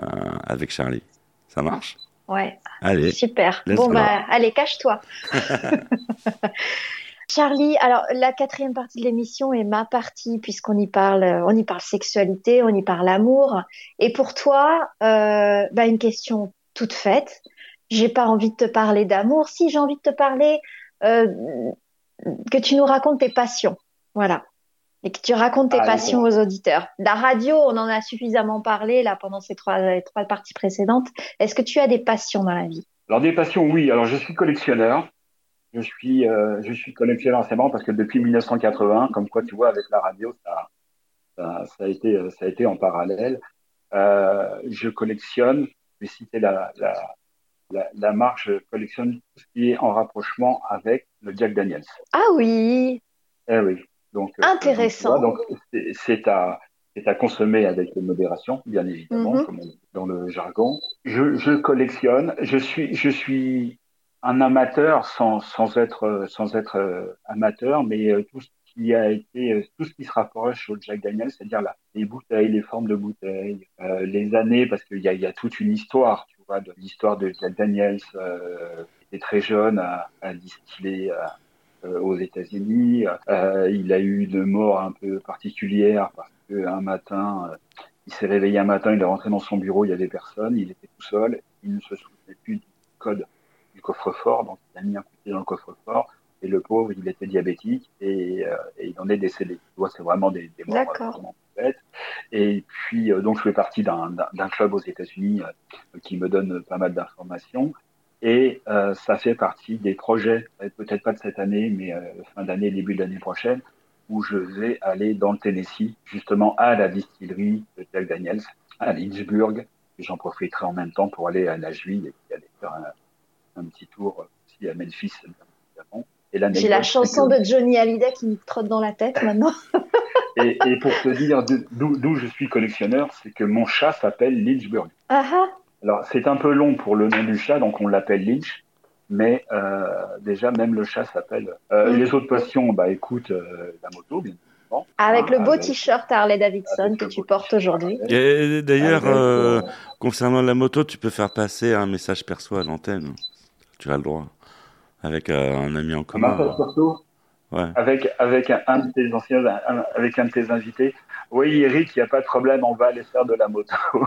avec Charlie. Ça marche? Ouais, Allez. super. Bon, go. bah, allez, cache-toi. Charlie, alors la quatrième partie de l'émission est ma partie puisqu'on y parle, euh, on y parle sexualité, on y parle amour. Et pour toi, euh, bah, une question toute faite. J'ai pas envie de te parler d'amour. Si j'ai envie de te parler, euh, que tu nous racontes tes passions, voilà, et que tu racontes tes Ah, passions aux auditeurs. La radio, on en a suffisamment parlé là pendant ces trois, les trois parties précédentes. Est-ce que tu as des passions dans la vie? Alors des passions, oui. Alors je suis collectionneur. Je suis, euh, je suis collectionneur. C'est marrant parce que depuis 1980, comme quoi tu vois avec la radio, ça, ça, ça a été, euh, ça a été en parallèle. Euh, je collectionne. Je vais citer la, la, la, la marque. Je collectionne tout ce qui est en rapprochement avec le Jack Daniels. Ah oui, Eh oui. Donc euh, Intéressant. donc, c'est- à à consommer avec modération, bien évidemment, Mhm. comme on dit dans le jargon. Je, je collectionne. Je suis je suis un amateur sans, sans être, sans être euh, amateur, mais euh, tout qui a été, euh, tout ce qui se rapproche au Jack Daniels, c'est-à-dire là, les bouteilles, les formes de bouteilles, euh, les années, parce qu'il y a, y a toute une histoire, tu vois, de l'histoire de Jack Daniels, euh, qui était très jeune à, à distiller aux États-Unis. Il a eu une mort un peu particulière parce qu'un matin, il s'est réveillé un matin, il est rentré dans son bureau, il y avait personne, il était tout seul, il ne se souvenait plus du code du coffre-fort, donc il a mis un coup de pied dans le coffre-fort. Et le pauvre, il était diabétique et, euh, et il en est décédé. C'est vraiment des, des morts D'accord. vraiment bêtes. Et puis, euh, donc, je fais partie d'un club aux États-Unis euh, qui me donne pas mal d'informations. Et ça fait partie des projets, peut-être pas de cette année, mais fin d'année, début de l'année prochaine, où je vais aller dans le Tennessee, justement à la distillerie de Jack Daniels, à Lynchburg. J'en profiterai en même temps pour aller à Nashville et puis aller faire un, un petit tour aussi à Memphis, bien évidemment. Et J'ai la chanson que- de Johnny Hallyday qui me trotte dans la tête maintenant. Et, et pour te dire d'où d'où je suis collectionneur, c'est que mon chat s'appelle Lynchburg. Ah ah. Alors, c'est un peu long pour le nom du chat, donc on l'appelle Lynch. Mais euh, déjà, même le chat s'appelle. Euh, Mm. Les autres passions, bah écoute, euh, la moto, bien évidemment. Avec Hein, le beau avec- t-shirt Harley Davidson que tu portes aujourd'hui. Et d'ailleurs, euh, concernant la moto, tu peux faire passer un message perso à l'antenne. Tu as le droit. Avec euh, un ami en un commun. Ouais. avec avec un, un de tes anciens, un- avec un de tes invités. Oui, Eric, il n'y a pas de problème, on va aller faire de la moto.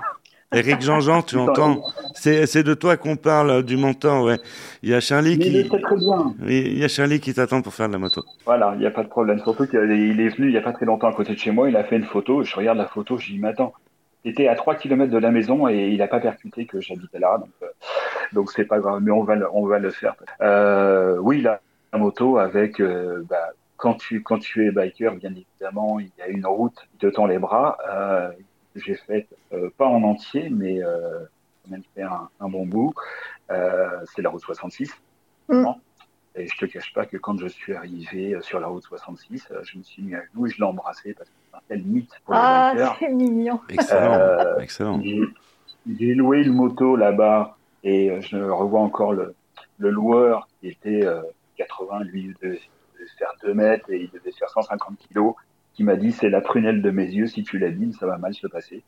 Eric Jean-Jean, tu entends? C'est de toi qu'on parle, du montant, ouais. Il y a Charlie Mais qui, très bien. il y a Charlie qui t'attend pour faire de la moto. Voilà, il n'y a pas de problème. Surtout qu'il est venu il n'y a pas très longtemps à côté de chez moi, il a fait une photo, je regarde la photo, je dis, mais attends, c'était à 3 km de la maison et il n'a pas percuté que j'habitais là, donc euh, donc c'est pas grave, mais on va le, on va le faire. Euh, oui, la, la moto avec, euh, bah, quand tu quand tu es biker, bien évidemment, il y a une route qui te tend les bras. Euh, j'ai faite euh, pas en entier, mais euh, quand même fait un, un bon bout. Euh, c'est la route 66. Mm. Et je te cache pas que quand je suis arrivé sur la route 66, euh, je me suis mis à genoux et je l'ai embrassé parce que c'est un tel mythe pour les Ah, c'est mignon. Excellent, Euh, excellent. J'ai loué une moto là-bas et euh, je revois encore le, le loueur qui était euh, 80, lui il devait, devait faire 2 mètres et il devait faire 150 kilos, qui m'a dit c'est la prunelle de mes yeux, si tu l'abîmes, ça va mal se passer.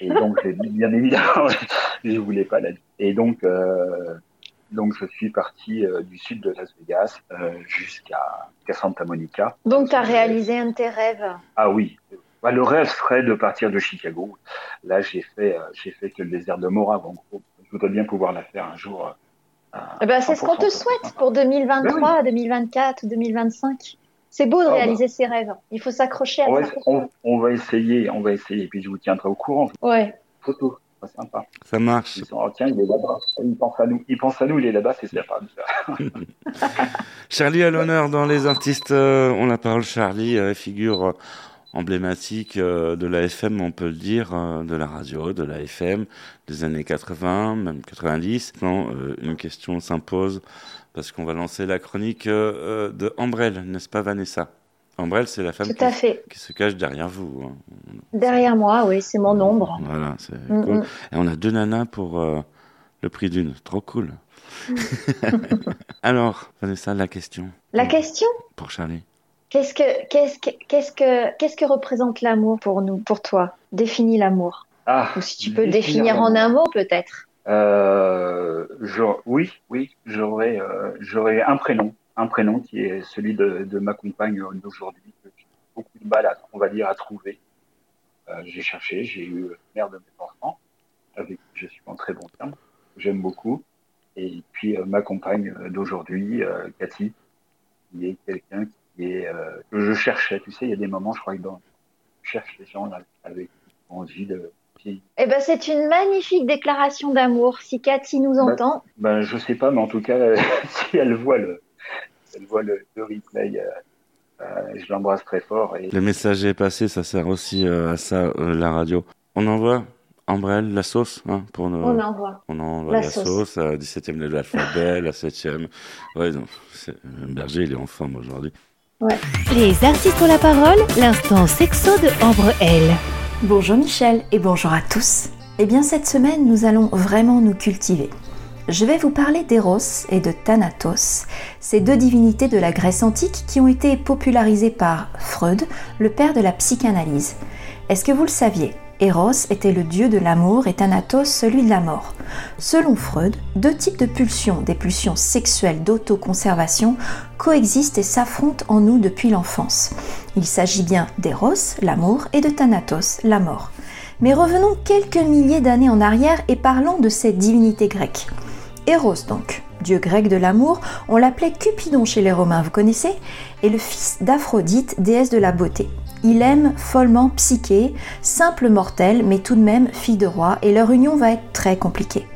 Et donc j'ai dit bien évidemment, je voulais pas l'abîmer. Et donc euh, donc je suis parti euh, du sud de Las Vegas euh, jusqu'à Santa Monica. Donc, tu as réalisé un de tes rêves. Ah oui. Bah, le rêve serait de partir de Chicago. Là, j'ai fait, euh, j'ai fait que le désert de Morave, en gros. Je voudrais bien pouvoir la faire un jour. euh, Eh ben, c'est ce qu'on 100%, te souhaite pour 2023, Ben 2024 ou 2025. C'est beau de Ah, bah. réaliser ses rêves. Il faut s'accrocher à On va, ça. on, on va essayer, on va essayer. Et puis, je vous tiendrai au courant. Ouais. Photo, c'est sympa. Ça marche. Ils sont, oh, tiens, il est là-bas. Il pense à nous. Il pense à nous, il est là-bas, c'est sympa. Charlie à l'honneur dans les artistes euh, ont la parole. Charlie, euh, figure euh, emblématique de la FM, on peut le dire, de la radio, de la FM, des années 80, même 90. Non, euh, une question s'impose parce qu'on va lancer la chronique de Ambrelle, n'est-ce pas Vanessa? Ambrelle, c'est la femme qui, fait. qui se cache derrière vous. hein. Derrière moi, oui, c'est mon ombre. Voilà, c'est Mm, cool. mm. Et on a deux nanas pour euh, le prix d'une. Trop cool. Alors, Vanessa, la question La question, pour Charlie. qu'est-ce que, qu'est-ce que, qu'est-ce que, qu'est-ce que représente l'amour pour nous, pour toi? Définis l'amour. Ah, Ou si tu peux définir définir en un mot, peut-être. Euh, j'aurais- oui, oui, j'aurais, euh, j'aurais un prénom, un prénom qui est celui de, de ma compagne d'aujourd'hui que j'ai beaucoup de mal à, on va dire, à trouver. Euh, j'ai cherché, j'ai eu mère de mes enfants, avec qui je suis en très bon terme, que j'aime beaucoup, et puis euh, ma compagne d'aujourd'hui, euh, Cathy, qui est quelqu'un qui est que je cherchais. Tu sais, il y a des moments, je crois que dans, je cherche les gens avec envie de Eh ben, c'est une magnifique déclaration d'amour. Si Cathy nous entend, Ben, je sais pas, mais en tout cas, si elle voit le, elle voit le, le replay, euh, euh, je l'embrasse très fort. Et Le message est passé, ça sert aussi euh, à ça, euh, la radio. On envoie Ambrelle, la sauce, hein, pour nos... on envoie. On envoie La la, sauce. sauce, à 17e de l'alphabet, la 7e. Ouais, donc, c'est- Berger, il est en forme aujourd'hui. Les artistes ont la parole, l'instant sexo de Ambre L. Bonjour Michel et bonjour à tous. Eh bien cette semaine, nous allons vraiment nous cultiver. Je vais vous parler d'Eros et de Thanatos, ces deux divinités de la Grèce antique qui ont été popularisées par Freud, le père de la psychanalyse. Est-ce que vous le saviez? Eros était le dieu de l'amour et Thanatos celui de la mort. Selon Freud, deux types de pulsions, des pulsions sexuelles d'autoconservation, coexistent et s'affrontent en nous depuis l'enfance. Il s'agit bien d'Eros, l'amour, et de Thanatos, la mort. Mais revenons quelques milliers d'années en arrière et parlons de ces divinités grecques. Eros donc, dieu grec de l'amour, on l'appelait Cupidon chez les Romains, vous connaissez Et le fils d'Aphrodite, déesse de la beauté. Il aime follement Psyché, simple mortelle, mais tout de même fille de roi, et leur union va être très compliquée.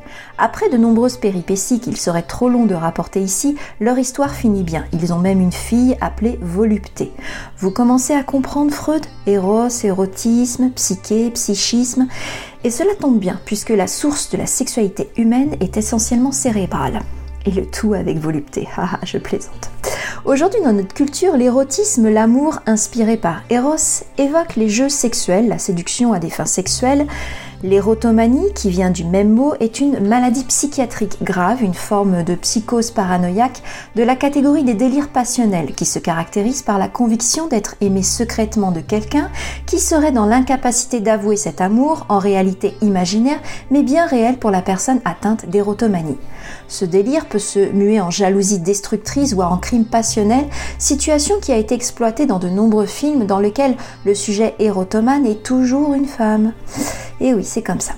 Après de nombreuses péripéties qu'il serait trop long de rapporter ici, leur histoire finit bien. Ils ont même une fille appelée Volupté. Vous commencez à comprendre Freud Éros, érotisme, psyché, psychisme. Et cela tombe bien, puisque la source de la sexualité humaine est essentiellement cérébrale. Et le tout avec volupté. Haha, je plaisante. Aujourd'hui, dans notre culture, l'érotisme, l'amour inspiré par Eros évoque les jeux sexuels, la séduction à des fins sexuelles. L'érotomanie, qui vient du même mot, est une maladie psychiatrique grave, une forme de psychose paranoïaque de la catégorie des délires passionnels, qui se caractérise par la conviction d'être aimé secrètement de quelqu'un qui serait dans l'incapacité d'avouer cet amour, en réalité imaginaire, mais bien réel pour la personne atteinte d'érotomanie. Ce délire peut se muer en jalousie destructrice, voire en crime passionnel, situation qui a été exploitée dans de nombreux films dans lesquels le sujet érotomane est toujours une femme. Et oui, c'est comme ça.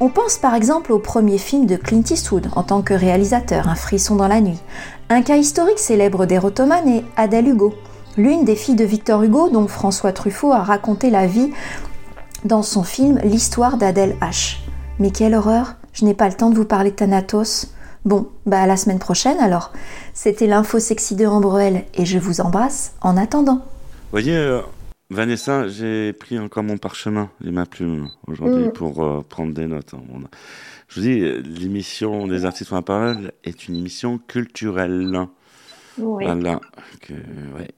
On pense par exemple au premier film de Clint Eastwood en tant que réalisateur, Un frisson dans la nuit. Un cas historique célèbre d'érotomane est Adèle Hugo, l'une des filles de Victor Hugo dont François Truffaut a raconté la vie dans son film L'histoire d'Adèle H. Mais quelle horreur Je n'ai pas le temps de vous parler de Thanatos. Bon, bah à la semaine prochaine alors. C'était l'info sexy de Ambroel et je vous embrasse en attendant. Euh, Vanessa, j'ai pris encore mon parchemin et ma plume aujourd'hui Mm. pour euh, prendre des notes. hein. Je vous dis, l'émission des artistes sur la parole est une émission culturelle. Oui. Voilà. Que, ouais,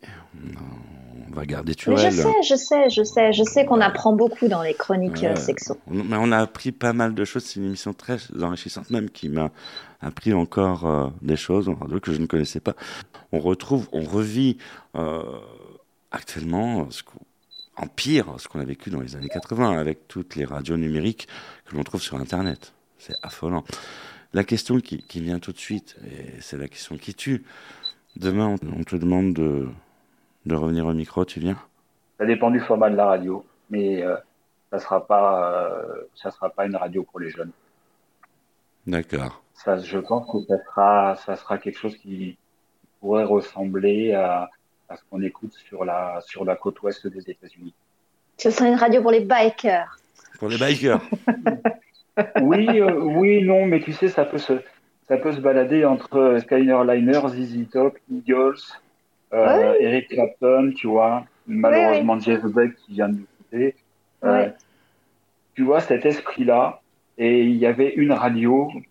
on va garder Mais je Turel. sais, je sais, je sais, je sais qu'on apprend beaucoup dans les chroniques euh, sexo. Mais on a appris pas mal de choses. C'est une émission très enrichissante, même qui m'a appris encore euh, des choses en que je ne connaissais pas. On retrouve, on revit euh, actuellement ce qu'on- en pire ce qu'on a vécu dans les années 80 avec toutes les radios numériques que l'on trouve sur Internet. C'est affolant. La question qui, qui vient tout de suite, et c'est la question qui tue. Demain, on, te demande de, de revenir au micro, tu viens? Ça dépend du format de la radio, mais euh, ça sera pas, euh, ça sera pas une radio pour les jeunes. D'accord. Ça, je pense que ça sera, ça sera quelque chose qui pourrait ressembler à, à ce qu'on écoute sur la, sur la côte ouest des États-Unis. Ce serait une radio pour les bikers. Pour les bikers. Oui, euh, oui, non, mais tu sais, ça peut se, ça peut se balader entre Skyner Liner, ZZ Top, Eagles, euh, Eric Clapton, tu vois, malheureusement Jeff Beck qui vient de nous quitter. Euh, Ouais. Tu vois, cet esprit-là, et il y avait une radio, je ne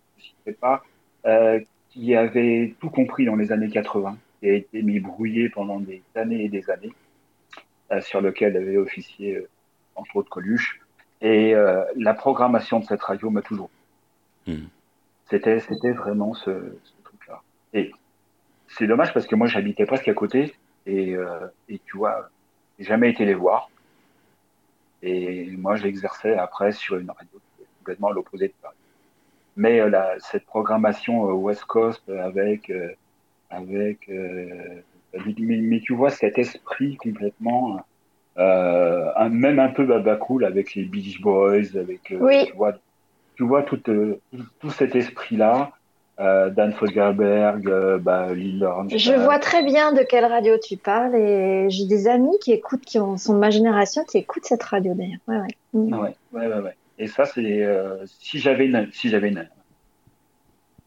sais pas, euh, qui avait tout compris dans les années 80, qui a été mis brouillé pendant des années et des années, euh, sur lequel avait officié, euh, entre autres, Coluche. Et euh, la programmation de cette radio m'a toujours. Mhm. C'était, c'était vraiment ce, ce truc-là. Et c'est dommage parce que moi, j'habitais presque à côté et, euh, et tu vois, j'ai jamais été les voir. Et moi, j'exerçais après sur une radio complètement à l'opposé de Paris. Mais euh, la, cette programmation euh, West Coast avec, avec, euh, mais, mais tu vois cet esprit complètement, euh, un, même un peu babacool avec les Beach Boys, avec, euh, Oui. tu vois, tu vois tout, euh, tout, cet esprit-là. Euh, Dan Fogelberg, euh, bah. Je vois très bien de quelle radio tu parles et j'ai des amis qui écoutent, qui ont, sont de ma génération, qui écoutent cette radio d'ailleurs. Ouais, ouais. Mm. Ouais, ouais, ouais, ouais. Et ça, c'est euh, si j'avais une, si j'avais une,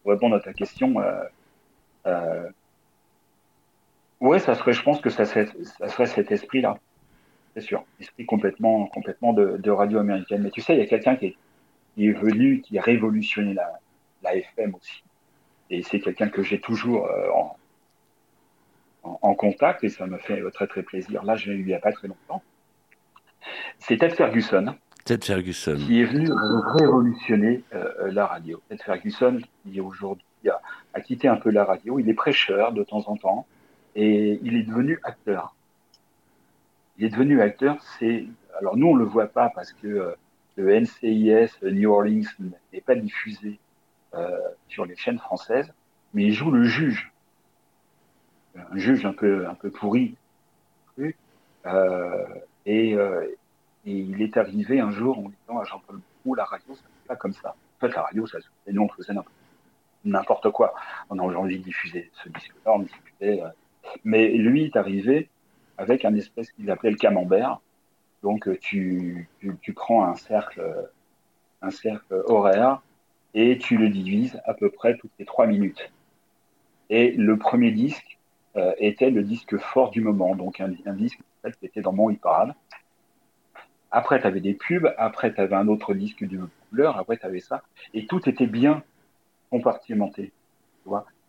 pour répondre à ta question, euh, ouais, ça serait, je pense que ça serait, ça serait cet esprit-là, c'est sûr, esprit complètement, complètement de, de radio américaine. Mais tu sais, il y a quelqu'un qui est, qui est venu, qui a révolutionné la, la FM aussi. Et c'est quelqu'un que j'ai toujours euh, en, en, en contact et ça me fait très très plaisir. Là, je l'ai eu il n'y a pas très longtemps. C'est Ted Ferguson. Ted Ferguson. qui est venu révolutionner euh, la radio. Ted Ferguson, qui aujourd'hui a, quitté un peu la radio, il est prêcheur de temps en temps et il est devenu acteur. Il est devenu acteur, c'est alors nous on le voit pas parce que euh, le NCIS New Orleans n'est pas diffusé euh, sur les chaînes françaises, mais il joue le juge, un juge un peu un peu pourri, euh, et, euh, il est arrivé un jour en disant à Jean-Paul Bou, la radio, ça ne pas comme ça. En fait, la radio, ça se fait, nous, on faisait n'importe- n'importe quoi. On a envie de diffuser ce disque-là, on diffusait. euh. Mais lui est arrivé avec un espèce qu'il appelait le camembert. Donc, euh, tu, tu, prends un cercle, un cercle horaire et tu le divises à peu près toutes les trois minutes. Et le premier disque euh, était le disque fort du moment, donc un, disque qui était dans mon hit parade. Après, tu avais des pubs, après, tu avais un autre disque d'une couleur, après, tu avais ça. Et tout était bien compartimenté.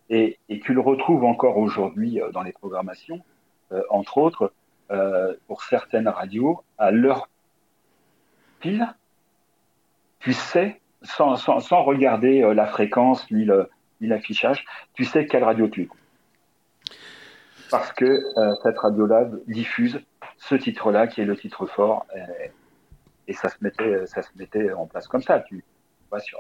Et, tu le retrouves encore aujourd'hui euh, dans les programmations, euh, entre autres, euh, pour certaines radios, à l'heure pile, tu sais, sans, regarder la fréquence ni l'affichage, tu sais quelle radio tu écoutes. Parce que cette radio-là diffuse ce titre-là qui est le titre fort et ça se mettait ça se mettait en place comme ça tu vois sur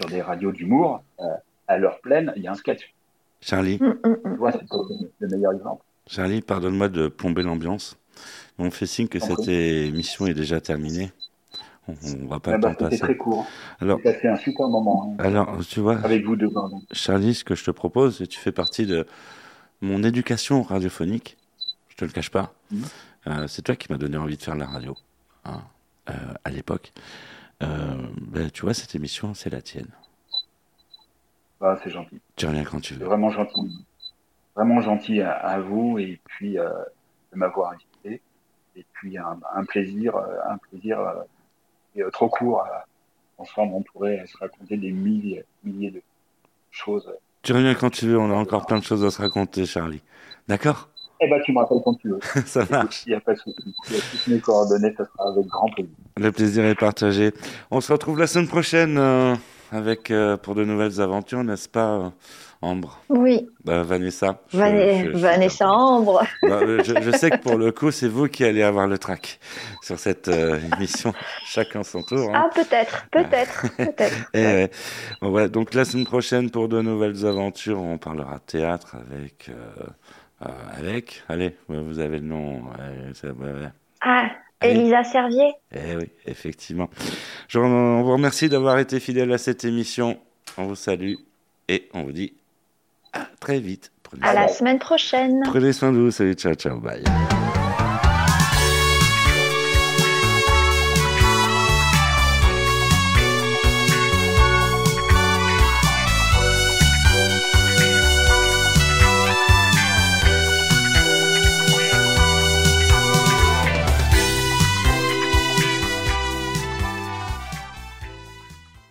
sur des radios d'humour euh, à l'heure pleine il y a un sketch Charlie, tu vois c'est le- le meilleur exemple Charlie, pardonne-moi de plomber l'ambiance. On me fait signe que cette émission est déjà terminée. On, on va pas Ah bah, temps c'était passer. très court Alors, un super moment hein, alors, tu vois, avec vous deux pardon. Charlie, ce que je te propose, et tu fais partie de mon éducation radiophonique, je te le cache pas, euh, c'est toi qui m'as donné envie de faire la radio, hein, euh, à l'époque. Euh, ben, tu vois, cette émission, c'est la tienne. Ah, c'est gentil Tu reviens quand tu veux. vraiment gentil vraiment gentil à, à vous et puis euh, de m'avoir invité et puis un, un plaisir un plaisir euh, et, euh, trop court ensemble on pourrait se raconter des milliers milliers de choses Tu reviens quand tu veux, on a encore plein de choses à se raconter, Charlie. D'accord? Eh ben, tu me rappelles quand tu veux. Ça marche. Il n'y a pas de souci. Il y a toutes mes coordonnées, ça sera avec grand plaisir. Le plaisir est partagé. On se retrouve la semaine prochaine euh, avec euh, pour de nouvelles aventures, n'est-ce pas, euh, Ambre? Oui, Bah, Vanessa. je- Vané- je- je- Vanessa Ambre. Bah, je, je sais que pour le coup, c'est vous qui allez avoir le track sur cette euh, émission. Chacun son tour. hein. Ah, peut-être, peut-être, peut-être. Et ouais. Bon, voilà, donc la semaine prochaine, pour de nouvelles aventures, on parlera théâtre avec. Euh, avec. Allez, vous avez le nom. Ah. Elisa Servier. Eh oui, effectivement. Je, on vous remercie d'avoir été fidèle à cette émission. On vous salue et on vous dit à très vite. Prenez À soin, la semaine prochaine. prenez soin de vous. Salut, ciao, ciao, bye.